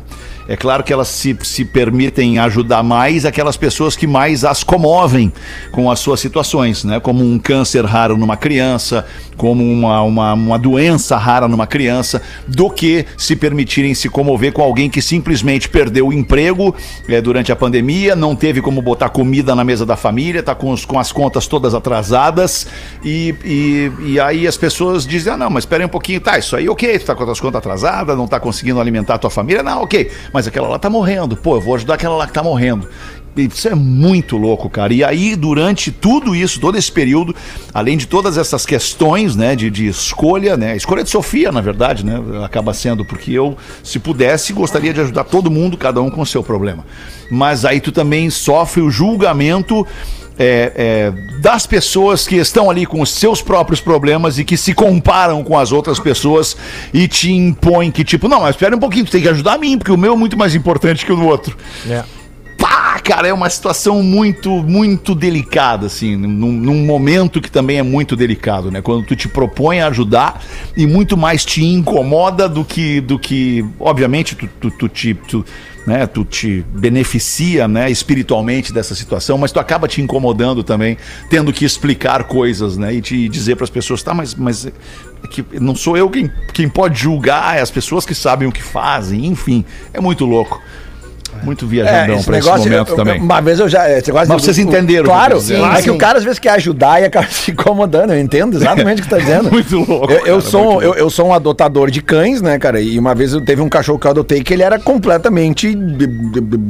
É claro que elas se, se permitem ajudar mais aquelas pessoas que mais as comovem com as suas situações, né? Como um câncer raro numa criança, como uma, uma, uma doença rara numa criança, do que se permitirem se comover com alguém que simplesmente perdeu o emprego eh, durante a pandemia, não teve como botar comida na mesa da família, tá com, os- com as contas todas atrasadas e, e, e aí as pessoas dizem, ah não, mas espera um pouquinho, tá, isso aí ok, tu tá com as contas atrasadas, não tá conseguindo alimentar a tua família, não, ok, mas aquela lá tá morrendo, pô, eu vou ajudar aquela lá que tá morrendo. Isso é muito louco, cara. E aí, durante tudo isso, todo esse período, além de todas essas questões, né, de, de escolha, né, escolha de Sofia, na verdade, né, acaba sendo, porque eu, se pudesse, gostaria de ajudar todo mundo, cada um com o seu problema. Mas aí tu também sofre o julgamento é, é, das pessoas que estão ali com os seus próprios problemas e que se comparam com as outras pessoas e te impõem que, tipo, não, mas espera um pouquinho, tu tem que ajudar a mim, porque o meu é muito mais importante que o do outro pá, cara, é uma situação muito, muito delicada, assim, num, num momento que também é muito delicado, né? Quando tu te propõe a ajudar e muito mais te incomoda do que, do que obviamente, tu, tu, tu te. Tu, né, tu te beneficia né, espiritualmente dessa situação, mas tu acaba te incomodando também, tendo que explicar coisas, né? E te dizer para as pessoas, tá, mas, mas é que não sou eu quem, quem pode julgar, é as pessoas que sabem o que fazem, enfim, é muito louco. Muito viajandão esse pra esse negócio, momento eu- também. Uma vez eu já. Esse negócio Mas vocês entenderam que Claro, dizendo. é que Sim. o cara às vezes quer ajudar e acaba se incomodando. Eu entendo exatamente o que você tá dizendo. Muito louco, Eu, eu cara, sou, muito eu, eu sou um adotador de cães, né, cara? E uma vez eu teve um cachorro que eu adotei que ele era completamente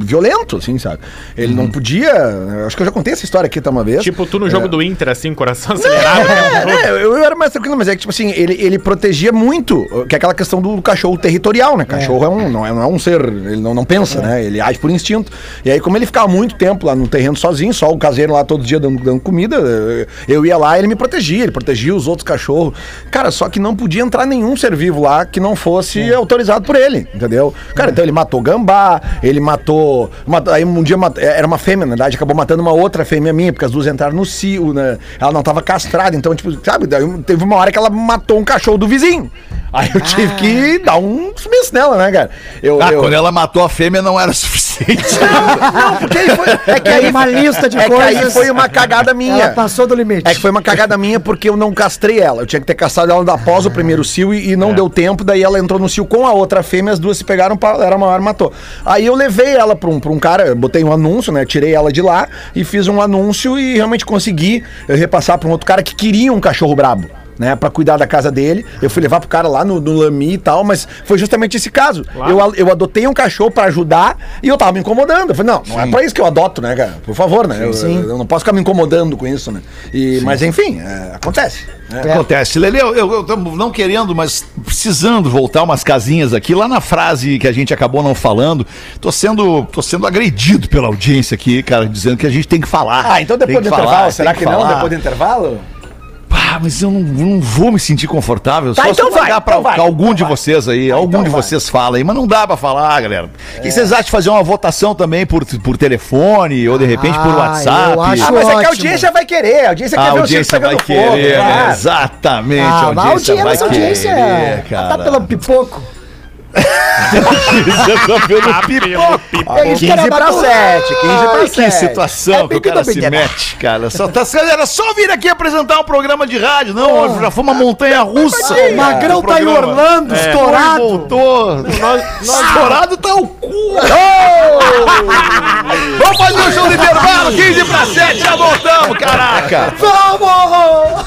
violento, assim, sabe? Ele Uhum. não podia. eu Acho que eu já contei essa história aqui tá uma vez. Tipo, tu no jogo do Inter, assim, coração acelerado. É, né, eu, eu era mais tranquilo, mas é que, tipo assim, ele, ele protegia muito, que é aquela questão do cachorro territorial, né? Cachorro é, um, não, é, não é um ser, ele não, não pensa, né? Ele ele age por instinto. E aí, como ele ficava muito tempo lá no terreno sozinho, só o caseiro lá todo dia dando, dando comida, eu ia lá e ele me protegia, ele protegia os outros cachorros. Cara, só que não podia entrar nenhum ser vivo lá que não fosse autorizado por ele, entendeu? Cara, então ele matou gambá, ele matou. matou- aí um dia mat- era uma fêmea, na verdade, acabou matando uma outra fêmea minha, porque as duas entraram no cio, né? Ela não tava castrada, então, tipo, sabe, daí teve uma hora que ela matou um cachorro do vizinho. Aí eu tive que dar um sumiço nela, né, cara? Eu, Ah, eu- quando ela matou a fêmea não era suficiente. Não, porque aí foi. É que aí uma lista de é que aí coisas. foi uma cagada minha. Ela passou do limite. É que foi uma cagada minha porque eu não castrei ela. Eu tinha que ter castrado ela após o primeiro cio e, e não deu tempo. Daí ela entrou no cio com a outra fêmea, as duas se pegaram, pa- era maior, matou. Aí eu levei ela pra um, pra um cara, eu botei um anúncio, né? Tirei ela de lá e fiz um anúncio e realmente consegui eh, repassar pra um outro cara que queria um cachorro brabo. Né, pra cuidar da casa dele. Eu fui levar pro cara lá no, no Lami e tal, mas foi justamente esse caso. Eu, a- eu adotei um cachorro pra ajudar e eu tava me incomodando. Eu falei, não, não é pra isso que eu adoto, né, cara? Por favor, né? Eu, eu não posso ficar me incomodando com isso, né? E, mas enfim, é, acontece. né? Acontece. Lele, eu, eu, eu tô não querendo, mas precisando voltar umas casinhas aqui. Lá na frase que a gente acabou não falando, tô sendo, tô sendo agredido pela audiência aqui, cara, dizendo que a gente tem que falar. Ah, então depois do que intervalo, falar, será tem que, não? falar. Depois do intervalo? Ah, mas eu não, não vou me sentir confortável. Tá, só então se eu vai, largar pra, então vai, algum então de vai. vocês aí, algum então de vocês fala aí, mas não dá pra falar, galera. O que vocês acham de fazer uma votação também por, por telefone ou de repente por Ah, WhatsApp? eu acho Ah, mas é que a ótimo. audiência vai querer. A audiência A quer ver o audiência vai pegando fogo. querer, né? Exatamente. Ah, a a audiência audiência, vai essa audiência querer, cara. tá pelo pipoco. É isso que 15 era pra batu- 7, 15 pra Ai, que 7. situação É que o cara se mete, cara. Só, tá, era só vir aqui apresentar um programa de rádio. Não, já foi uma montanha russa. O Magrão tá em. Orlando, É. estourado. Voltou. Estourado tá o cu. Vamos fazer um show de intervalo, 15 pra 7, já voltamos, caraca. Vamos!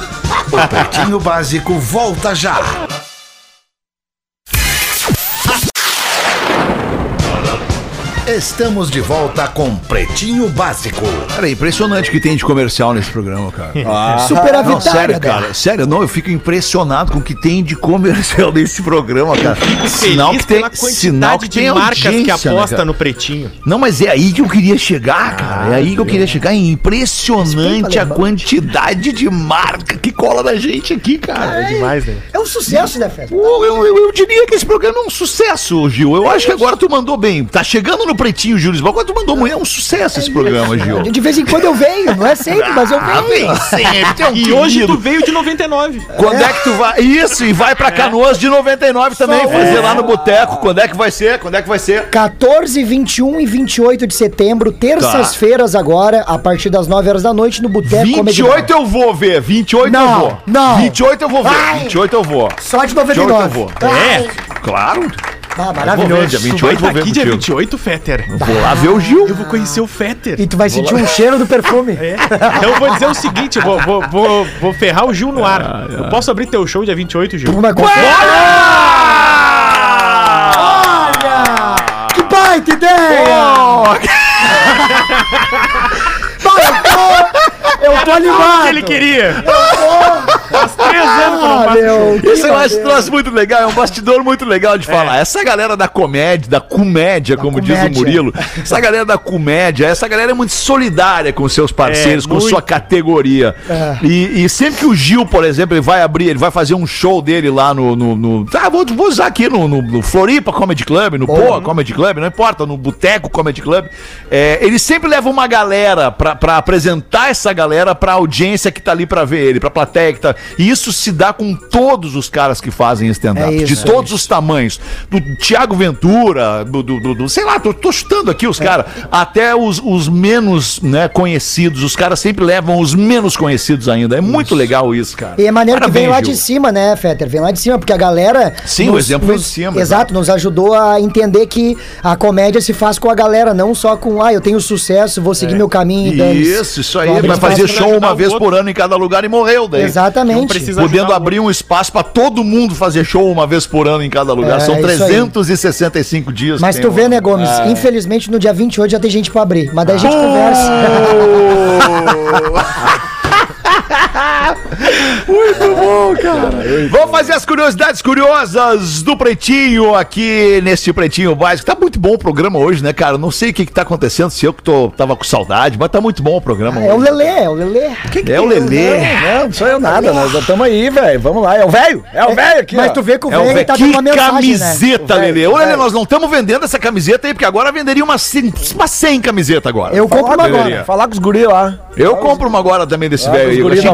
O Pretinho Básico volta já. Estamos de volta com Pretinho Básico. Cara, é impressionante o que tem de comercial nesse programa, cara. Super Não, sério, cara. Sério, não, eu fico impressionado com o que tem de comercial nesse programa, cara. Sinal que tem, sinal que de tem marcas que né, aposta cara? no pretinho. Não, mas é aí que eu queria chegar, cara. é aí que eu queria chegar. É impressionante a quantidade de marca que cola na gente aqui, cara. É demais, né? É um sucesso, né, Festa? Eu, eu, eu diria que esse programa é um sucesso, Gil. Eu acho que agora tu mandou bem. Tá chegando no pretinho, Gil Lisboa. Agora tu mandou muito. É um sucesso esse programa, Gil. De vez em quando eu venho, não é sempre, mas eu Ah, venho. sempre. é E hoje tu veio de 99. Quando é. que tu vai? Isso, e vai pra Canoas de 99 também, Só fazer lá no boteco. Quando é que vai ser? Quando é que vai ser? 14, 21 e 28 de setembro, terças-feiras agora, a partir das 9 horas da noite, no Boteco Comedy 28 eu vou ver, 28 eu Não, vou. não. 28 eu vou ver, Vai. 28 eu vou. Só de 28 eu 99. vou. Ai, Claro. Ah, Vou ver, maravilhoso. dia Tu vai 28 vou estar ver aqui dia contigo. 28, Fetter. Vou lá ver o Gil. Eu vou conhecer o Fetter. E tu vai sentir um cheiro do perfume. É. Então eu vou dizer o seguinte, eu vou, vou, vou, vou ferrar o Gil no ar. Eu posso abrir teu show dia 28, Gil? Uma coisa- Olha! Que baita ideia! Vai, eu tô, eu tô animado. que ele queria. Faz três anos que eu não Ah, faço show. meu, Isso é um maneiro. troço muito legal, é um bastidor muito legal de falar. Essa galera da comédia, da comédia, como diz o comédia. Murilo, essa galera da comédia, essa galera é muito solidária com seus parceiros, É, com muito. sua categoria. É. E, e sempre que o Gil, por exemplo, ele vai abrir, ele vai fazer um show dele lá no. no, no- ah, vou, vou usar aqui no, no- no Floripa Comedy Club, no Poa Comedy Club, não importa, no Boteco Comedy Club. É, ele sempre leva uma galera pra, pra apresentar essa galera pra audiência que tá ali pra ver ele, pra plateia que tá. E isso se dá com todos os caras que fazem stand-up, É de isso, todos os tamanhos. Do Tiago Ventura, do, do- do- do- sei lá, tô, tô chutando aqui os É. caras, até os, os menos né, conhecidos. Os caras sempre levam os menos conhecidos ainda. É muito legal isso, cara. E é maneiro que vem Parabéns, lá de Gil. cima, né, Fetter? Vem lá de cima, porque a galera. Sim, o exemplo vem de cima, Exato, nos ajudou a entender que a comédia se faz com a galera, não só com, ah, eu tenho sucesso, vou seguir meu caminho e dane-se." Isso, isso aí. Vai fazer show uma vez por ano em cada lugar e morreu daí. Exatamente. Precisa Podendo abrir um espaço pra todo mundo fazer show uma vez por ano em cada lugar. É, São isso aí. 365 dias. Mas tu vê, um- né, Gomes? Infelizmente no dia 28 já tem gente pra abrir. Mas daí a gente conversa. Muito bom, cara. Vamos fazer as curiosidades curiosas do Pretinho aqui neste Pretinho Básico. Tá muito bom o programa hoje, né, cara? Não sei o que que tá acontecendo, se eu que tô, tava com saudade, mas tá muito bom o programa É o hoje. Lelê, é o Lelê. É o Lelê. Não, não sou eu nada, nós já estamos aí, velho. Vamos lá, é o velho. É o velho aqui. Mas ó. tu vê que o É velho velho. tá que dando uma mensagem, né? camiseta, velho, Lelê. Ô, Lelê, nós não estamos vendendo essa camiseta aí, porque agora venderia umas 100, umas 100 camisetas agora. Eu compro uma agora. Falar com os guri lá. Eu compro uma agora também desse Ah, velho aí. Eu achei da-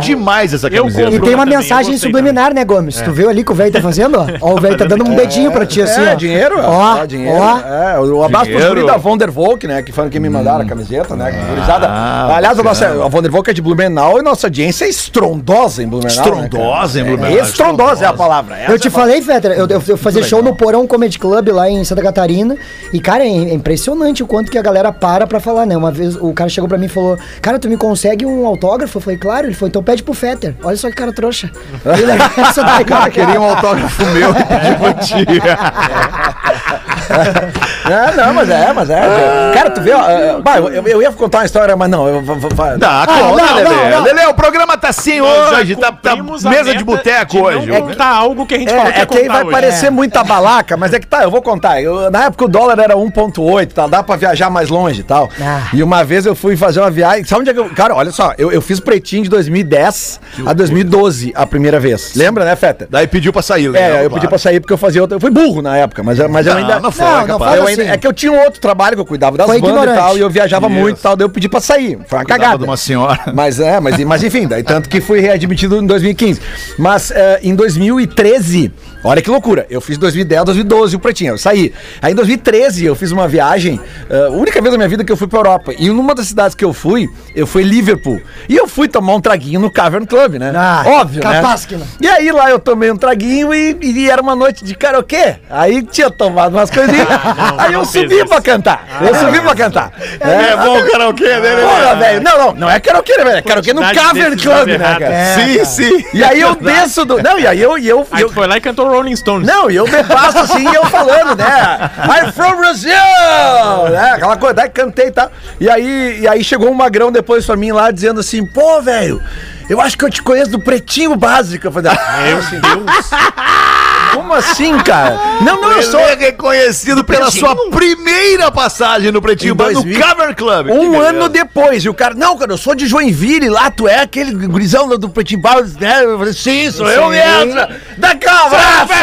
demais essa camiseta. E tem uma mensagem gostei subliminar, né, Gomes? Tu viu ali que o velho tá fazendo, ó? Ó, o velho tá dando um dedinho pra ti, assim, É, ó. dinheiro, Ó, ó, dinheiro. ó. É, o abraço pros guri da Vondervolk, né, que foram que me mandaram a camiseta, né, que gurizada. Ah, Aliás, a nossa, bacana. a Vondervolk é de Blumenau e nossa audiência é estrondosa em Blumenau. Estrondosa, hein, né, cara? Blumenau? É, estrondosa é a palavra. Eu te falei, Fetter, eu, eu, eu fazia show no Porão Comedy Club lá em Santa Catarina. E, cara, é é impressionante o quanto que a galera para pra falar, né? Uma vez o cara chegou pra mim e falou: Cara, tu me consegue um autógrafo? Eu falei, claro. Ele falou, então pede pro Fetter. Olha só que cara trouxa. Ele é Cara, queria um autógrafo meu de dia. É, não, mas é, mas é. Cara, tu vê, ó, é, bah, eu, eu ia contar uma história, mas não, eu vou. vou- vou- Dá, não, conta, não, Lelê. não. Lelê, o programa tá assim hoje, tá, tá mesa de boteco hoje. Não contar algo que a gente falou que É, ia é que aí contar vai hoje. parecer muita balaca, mas é que tá, eu vou contar. Eu- na época o dólar era 1,8, tá? Dá pra viajar mais longe e tal. Ah. E uma vez eu fui fazer uma viagem. Sabe onde é que eu. Cara, olha só, eu, eu fiz pretinho de 2010 a 2012 a primeira vez. Lembra, né, Feta? Daí pediu pra sair, É, legal, eu claro. pedi pra sair porque eu fazia outra. Eu fui burro na época, mas, mas eu Não, ainda. não foi, Não, não eu ainda- assim. é que eu tinha um outro trabalho que eu cuidava das Foi bandas e ignorante. tal, e eu viajava Isso. muito e tal, daí eu pedi pra sair. Foi uma Cuidava cagada. de uma senhora. Mas é, mas, mas enfim, daí tanto que fui readmitido em 2015. Mas eh, em 2013, olha que loucura, eu fiz 2010, 2012 o Pretinho, eu saí. Aí em 2013 eu fiz uma viagem, eh, única vez na minha vida que eu fui pra Europa. E numa das cidades que eu fui, eu fui em Liverpool. E eu fui tomar um traguinho no Cavern Club, né? Ah, Óbvio, capaz que né? não. E aí lá eu tomei um traguinho e, e era uma noite de karaokê. Aí tinha tomado umas coisinhas. não, aí eu subi pra cantar. eu subi pra cantar. É bom o karaokê, né, Lelê? Porra, velho. Não, não, não é karaokê, né, velho? É karaokê no Cavern Club, né, cara? É, sim, sim. E aí eu desço do. Não, e aí eu. E eu, Aí eu foi lá e cantou Rolling Stones. não, e eu bebaço assim e eu falando, né? I'm from Brazil! Né? Aquela coisa, daí cantei e tal. E aí, e aí chegou um magrão depois pra mim lá dizendo assim: pô, velho, eu acho que eu te conheço do pretinho básico. Eu falei, ah, Meu Deus. como assim, cara? Não, não, eu sou. É reconhecido pela sua primeira passagem no Pretinho Básico, no 2000. Cavern Club. Que Um beleza. ano depois, e o cara, não, cara, eu sou de Joinville, lá tu é aquele gurizão do Pretinho Básico, né? Eu falei, sim, sou eu mesmo. Um abraço!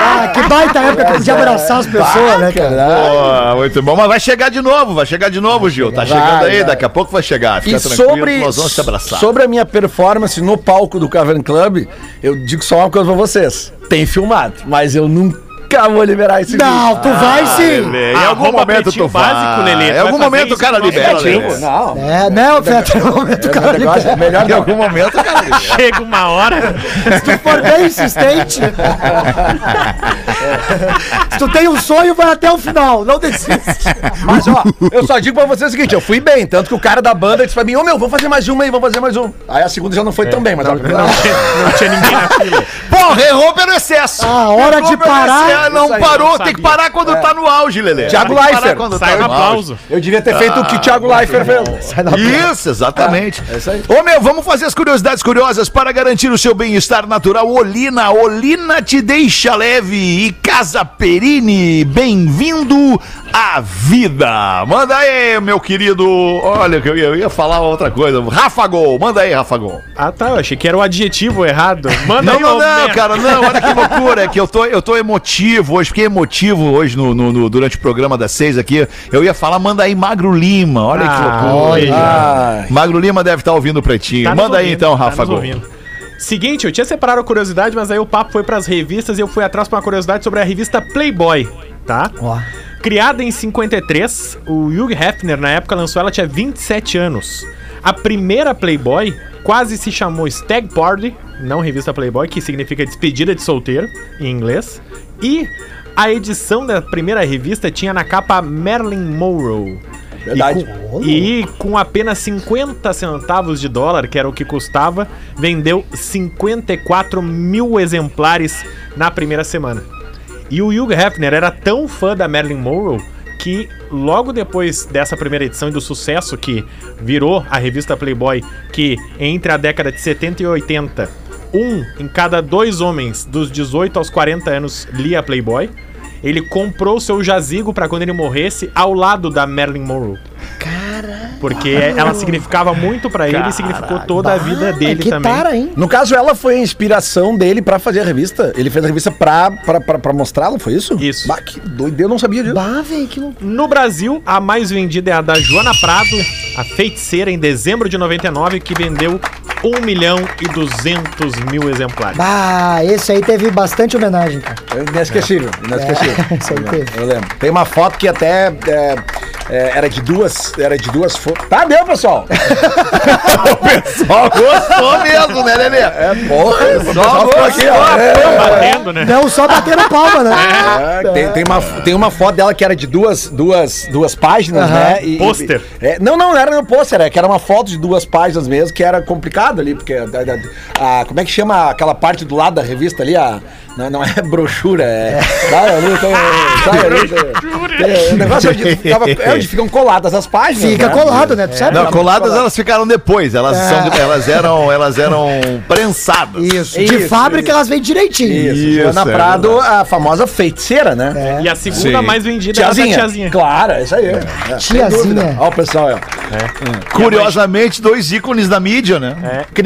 Ah, que baita época que eu podia abraçar as pessoas, né, cara? Pô, muito bom, mas vai chegar de novo, vai chegar de novo, Gil. Tá chegando Vai, aí, vai. daqui a pouco vai chegar. Fica E tranquilo, sobre, nós vamos te abraçar. sobre a minha performance no palco do Cavern Club, eu digo só uma coisa pra vocês. Tem filmado, mas eu nunca vou liberar esse Não, tu vai sim. Lelê, em algum Arroba momento tu vai. Básico, Lelê, Em algum momento o cara libera. Não, É, não, Fetter, no momento o cara é libera. melhor Em não. algum momento o cara libera. Chega uma hora. Se tu for bem insistente. Se tu tem um sonho, vai até o final. Não desiste. Mas ó, eu só digo pra vocês o seguinte, eu fui bem, tanto que o cara da banda disse pra mim, ô meu, vamos fazer mais uma aí, vamos fazer mais um. Aí a segunda já não foi tão bem, mas a primeira Não tinha, não tinha ninguém na fila. Porra, errou pelo excesso. A hora Errou de parar. Não aí, parou, não tem que parar quando tá no auge, Lelê. Que parar Leifert. quando Sai tá no aplauso. Eu devia ter feito o que Thiago Leifert fez. Isso, exatamente. É isso aí. Ô meu, vamos fazer as curiosidades curiosas para garantir o seu bem-estar natural. Olina, Olina te deixa leve e Casa Perini, bem-vindo à vida. Manda aí, meu querido. Olha, que eu ia, eu ia falar outra coisa. Rafa Gol, manda aí, Rafa Gol. Ah, tá. Eu achei que era o adjetivo errado. Manda Não, aí, não, não, merda. cara, não, olha que loucura, é que eu tô, eu tô emotivo hoje, fiquei emotivo hoje no, no- no- durante o programa das seis aqui. Eu ia falar, manda aí Magro Lima, olha que Ah, loucura. olha. Magro Lima deve estar ouvindo o Pretinho. Tá manda aí ouvindo, então, tá Rafa nos Gol. Seguinte, eu tinha separado a curiosidade, mas aí o papo foi pras revistas e eu fui atrás pra uma curiosidade sobre a revista Playboy, tá? Ó. Criada em 53, o Hugh Hefner, na época, lançou ela, tinha 27 anos. A primeira Playboy quase se chamou Stag Party, não revista Playboy, que significa despedida de solteiro, em inglês. E a edição da primeira revista tinha na capa Marilyn Monroe. Verdade. E com, e com apenas 50 centavos de dólar, que era o que custava, vendeu 54 mil exemplares na primeira semana. E o Hugh Hefner era tão fã da Marilyn Monroe que logo depois dessa primeira edição e do sucesso que virou a revista Playboy, que entre a década de 70 e 80, um em cada dois homens dos 18 aos 40 anos lia Playboy. Ele comprou seu jazigo pra quando ele morresse ao lado da Marilyn Monroe. Porque ela significava muito pra ele e significou toda a vida dele que também. tara, hein? No caso, ela foi a inspiração dele pra fazer a revista. Ele fez a revista pra, pra, pra, pra mostrá-la, foi isso? Isso. Bah, que doido, eu não sabia disso. Bah, velho, que loucura. No Brasil, a mais vendida é a da Joana Prado, a feiticeira, em dezembro de 99, que vendeu 1 milhão e 200 mil exemplares. Bah, esse aí teve bastante homenagem, cara. Inesquecível, inesquecível. É, isso aí teve. Eu lembro. Tem uma foto que até é, é, era de duas. Era de duas fotos. Tá, deu, pessoal. Só gostou mesmo, né, Lelê? É, porra. O Só pessoal ficou aqui, ó. É, Batendo, né? Não só bateram palma, né? é, tem, tem, uma, tem uma foto dela que era de duas, duas, duas páginas, né? E- Pôster. é, não, não, não era no pôster, é que era uma foto de duas páginas mesmo, que era complicado ali, porque a, a- a- como é que chama aquela parte do lado da revista ali? A, não, não é brochura, é. Sabe ali, tem, sabe ali, tem- tem- o negócio é onde, ficava- é onde ficam coladas as páginas. Fica né? colado, né? Tu sabe? Não, coladas elas ficaram depois. Elas, É. são, elas, eram, elas eram prensadas. Isso. Isso, De fábrica isso. elas vêm direitinho. Isso, Isso, Joana é Prado, a famosa feiticeira, né? É. E a segunda Sim. mais vendida é a da Tiazinha. tiazinha. Claro, é isso aí. É, Tiazinha. Olha o pessoal, ó. Curiosamente, dois ícones da mídia, né?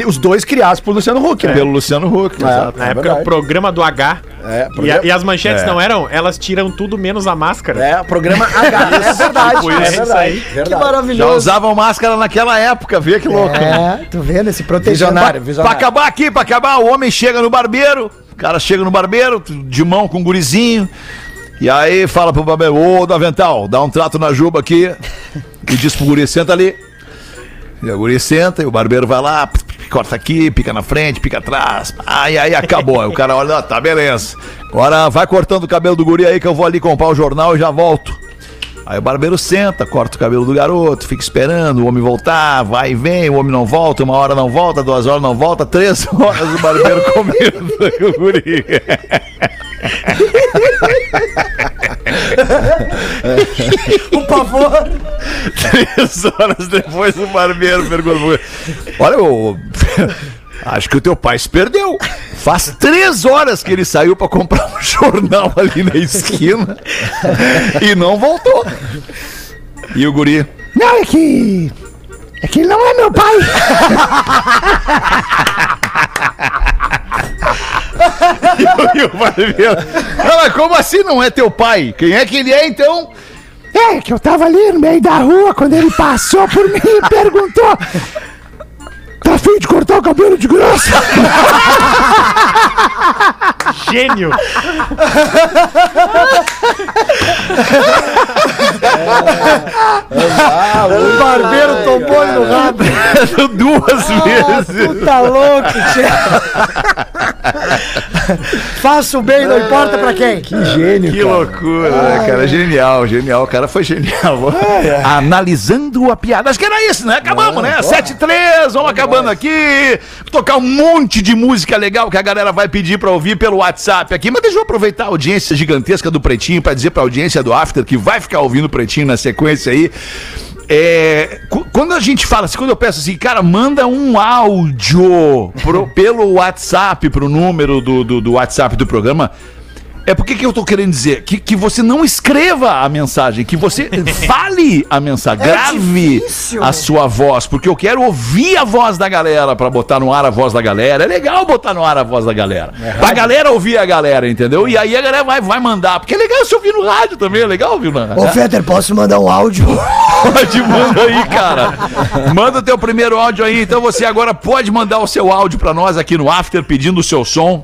Os dois criados por Luciano Huck, né? Pelo Luciano Huck, É. exato. Na época, o programa do H. É, E, a- programa- e as manchetes É. não eram? Elas tiram tudo menos a máscara. É, programa H. é verdade. Tipo é verdade. Isso aí. Que verdade. Já maravilhoso. usavam máscara naquela época, vê que louco. É, tu vendo esse protegendo. Visionário, Pra visionário. acabar aqui, pra acabar, o homem chega no barbeiro, o cara chega no barbeiro, de mão com um gurizinho, e aí fala pro barbeiro, ô, do avental, dá um trato na juba aqui, e diz pro guri, senta ali. E o guri senta, e o barbeiro vai lá, corta aqui, pica na frente, pica atrás, aí, aí acabou. Aí o cara olha, ah, tá, beleza. Agora vai cortando o cabelo do guri aí que eu vou ali comprar o jornal e já volto. Aí o barbeiro senta, corta o cabelo do garoto, fica esperando o homem voltar, vai e vem, o homem não volta, uma hora não volta, duas horas não volta, três horas o barbeiro comendo o guri. Por favor. Três horas depois o barbeiro pergunta: Olha, o. Acho que o teu pai se perdeu. Faz três horas que ele saiu pra comprar um jornal ali na esquina e não voltou. E o guri. Não, é que. É que ele não é meu pai. e o barbeiro. Não, mas como assim não é teu pai? Quem é que ele é então? É, que eu tava ali no meio da rua quando ele passou por mim e perguntou: Tá afim de cortar o cabelo de grosso? Gênio! O barbeiro tombou ele no rabo. Duas vezes. Tu tá louco, tchê. Faça o bem, não importa pra quem. Que gênio, Que loucura, né, cara? Genial, genial. O cara foi genial. Analisando a piada. Acho que era isso, né? Acabamos, né? 7 e 3, vamos acabando aqui. Tocar um monte de música legal que a galera vai pedir pra ouvir pelo WhatsApp aqui. Mas deixa eu aproveitar a audiência gigantesca do Pretinho pra dizer pra audiência do After que vai ficar ouvindo o Pretinho na sequência aí. É, quando a gente fala assim, quando eu peço assim, cara, manda um áudio pro- pelo WhatsApp, pro número do, do, do WhatsApp do programa. É porque que eu tô querendo dizer? Que, que você não escreva a mensagem, que você fale a mensagem, grave difícil, a né? sua voz, porque eu quero ouvir a voz da galera pra botar no ar a voz da galera. É legal botar no ar a voz da galera. pra galera ouvir a galera, entendeu? E aí a galera vai, vai mandar, porque é legal se ouvir no rádio também, é legal ouvir na Ô, Fetter, posso mandar um áudio? Pode, manda aí, cara. Manda o teu primeiro áudio aí. Então você agora pode mandar o seu áudio pra nós aqui no After, pedindo o seu som.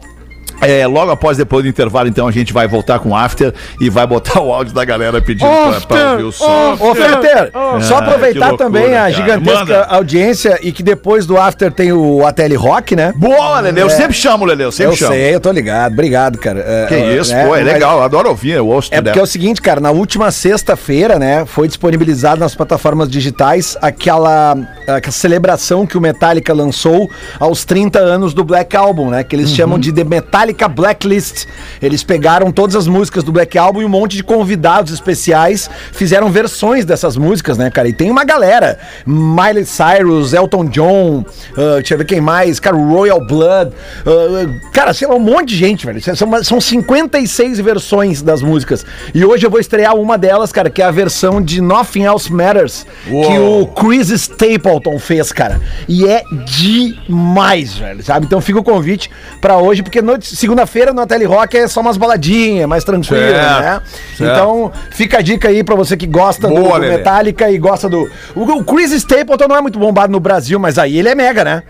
É, logo após, depois do intervalo, então, a gente vai voltar com o After e vai botar o áudio da galera pedindo pra, pra ouvir o som. Ô, Feter, só Ah, aproveitar loucura, também a cara. gigantesca Manda. audiência e que depois do After tem o Ateli Rock, né? Boa, Lele. Eu sempre chamo, Lele. Eu sempre eu chamo. sei, eu tô ligado. Obrigado, cara. É, Que é, isso, né, pô, é legal. Eu adoro ouvir, eu ouço É porque é o seguinte, cara, na última sexta-feira, né, foi disponibilizado nas plataformas digitais aquela, aquela celebração que o Metallica lançou aos 30 anos do Black Album, né, que eles chamam de The Metallica Metallica Blacklist. Eles pegaram todas as músicas do Black Album e um monte de convidados especiais fizeram versões dessas músicas, né, cara? E tem uma galera. Miley Cyrus, Elton John, ah, deixa eu ver quem mais, cara, Royal Blood. ah, cara, sei lá, um monte de gente, velho. São, são 56 versões das músicas. E hoje eu vou estrear uma delas, cara, que é a versão de Nothing Else Matters, que o Chris Stapleton fez, cara. E é demais, velho, sabe? Então fica o convite pra hoje, porque noite- segunda-feira no Tele Rock é só umas baladinhas, mais tranquilo, Certo, né? certo. Então fica a dica aí pra você que gosta do, Boa, do Lelê. Metallica e gosta do. O, o Chris Stapleton não é muito bombado no Brasil, mas aí ele é mega, né?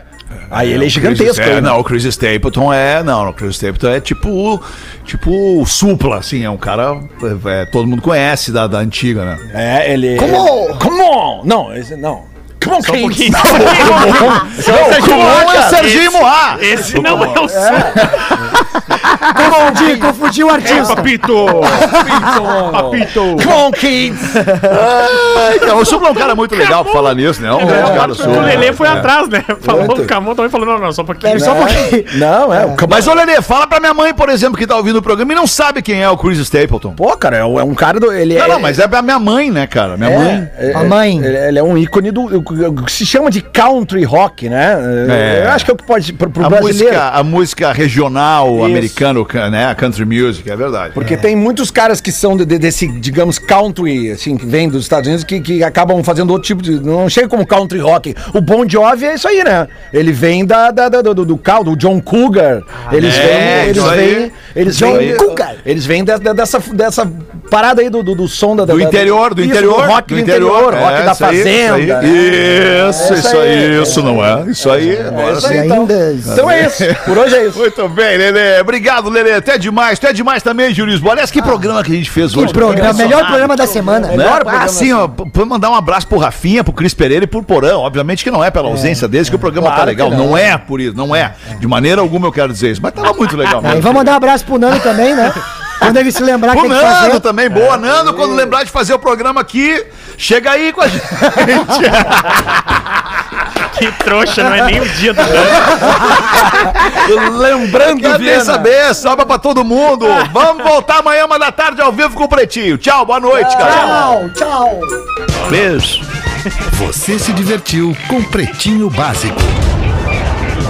Aí ele é gigantesco. É, né? não, o Chris Stapleton é. Não, o Chris Stapleton é tipo. Tipo o supla, assim. É um cara. é, todo mundo conhece da, da antiga, né? É, ele. Come on! Come on! Não, esse, não. Come on, Só um Kings. pouquinho. Não, como é o Serginho Moá! Esse não é o som. Confundi, confundi o É, artista. papito! Papito! Come on, Kids! Ai, cara, o Supla é um cara muito legal pra falar nisso, né? Um grande cara, o. Lelê foi atrás, né? Falou, o Camon também falou, não, não, só um pouquinho. Pera, só um pouquinho. Não, é. Come Mas, ô Lelê, fala pra minha mãe, por exemplo, que tá ouvindo o programa e não sabe quem é o Chris Stapleton. Pô, cara, é um é cara do. Ele Não, é. não, mas é pra minha mãe, né, cara? Minha mãe. é, A mãe. Ele é um ícone do. O se chama de country rock, né? É. Eu acho que é o que pode. Pro, pro A brasileiro. música, a música regional Isso. americano, né? A country music, é verdade. Porque tem muitos caras que são de- de- desse, digamos, country, assim, que vem dos Estados Unidos, que, que acabam fazendo outro tipo de. Não chega como country rock. O Bon Jovi é isso aí, né? Ele vem da, da- da- do, do cal, do John Cougar. Eles é, vêm. Eles vêm. Eles Isso vêm. Cougar. Eles vêm de- de- dessa, dessa parada aí do, do, do som da, Do da- interior, do isso, interior. rock do interior, rock É, da fazenda. Isso, aí. isso, É isso aí, isso não é? Isso aí. agora isso sim. aí, E então. ainda- Então é isso. Por hoje é isso. Muito bem, Lelê. Obrigado, Lelê. Até demais. Tu é demais também, Júlio Lisboa. Aliás, que programa que a gente fez hoje. Programa, melhor programa da semana. Né? Melhor Ah, programa sim, ó, mandar um abraço pro Rafinha, pro Cris Pereira e pro Porão. Obviamente que não é pela ausência deles que o programa Claro tá legal. Não. não. é por isso, não é. De maneira alguma eu quero dizer isso. Mas tava muito legal É, e vamos mandar um abraço pro Nando também, né? Quando ele se lembrar que que Nando fazer. também, boa. Nando, quando lembrar de fazer o programa aqui, chega aí com a gente. Que trouxa, não é nem o dia do dano. Lembrando, Quer Viana. saber? Sobra pra todo mundo. Vamos voltar amanhã, uma da tarde, ao vivo com o Pretinho. Tchau, boa noite, cara. Tchau, tchau. Beijo. Você se divertiu com Pretinho Básico.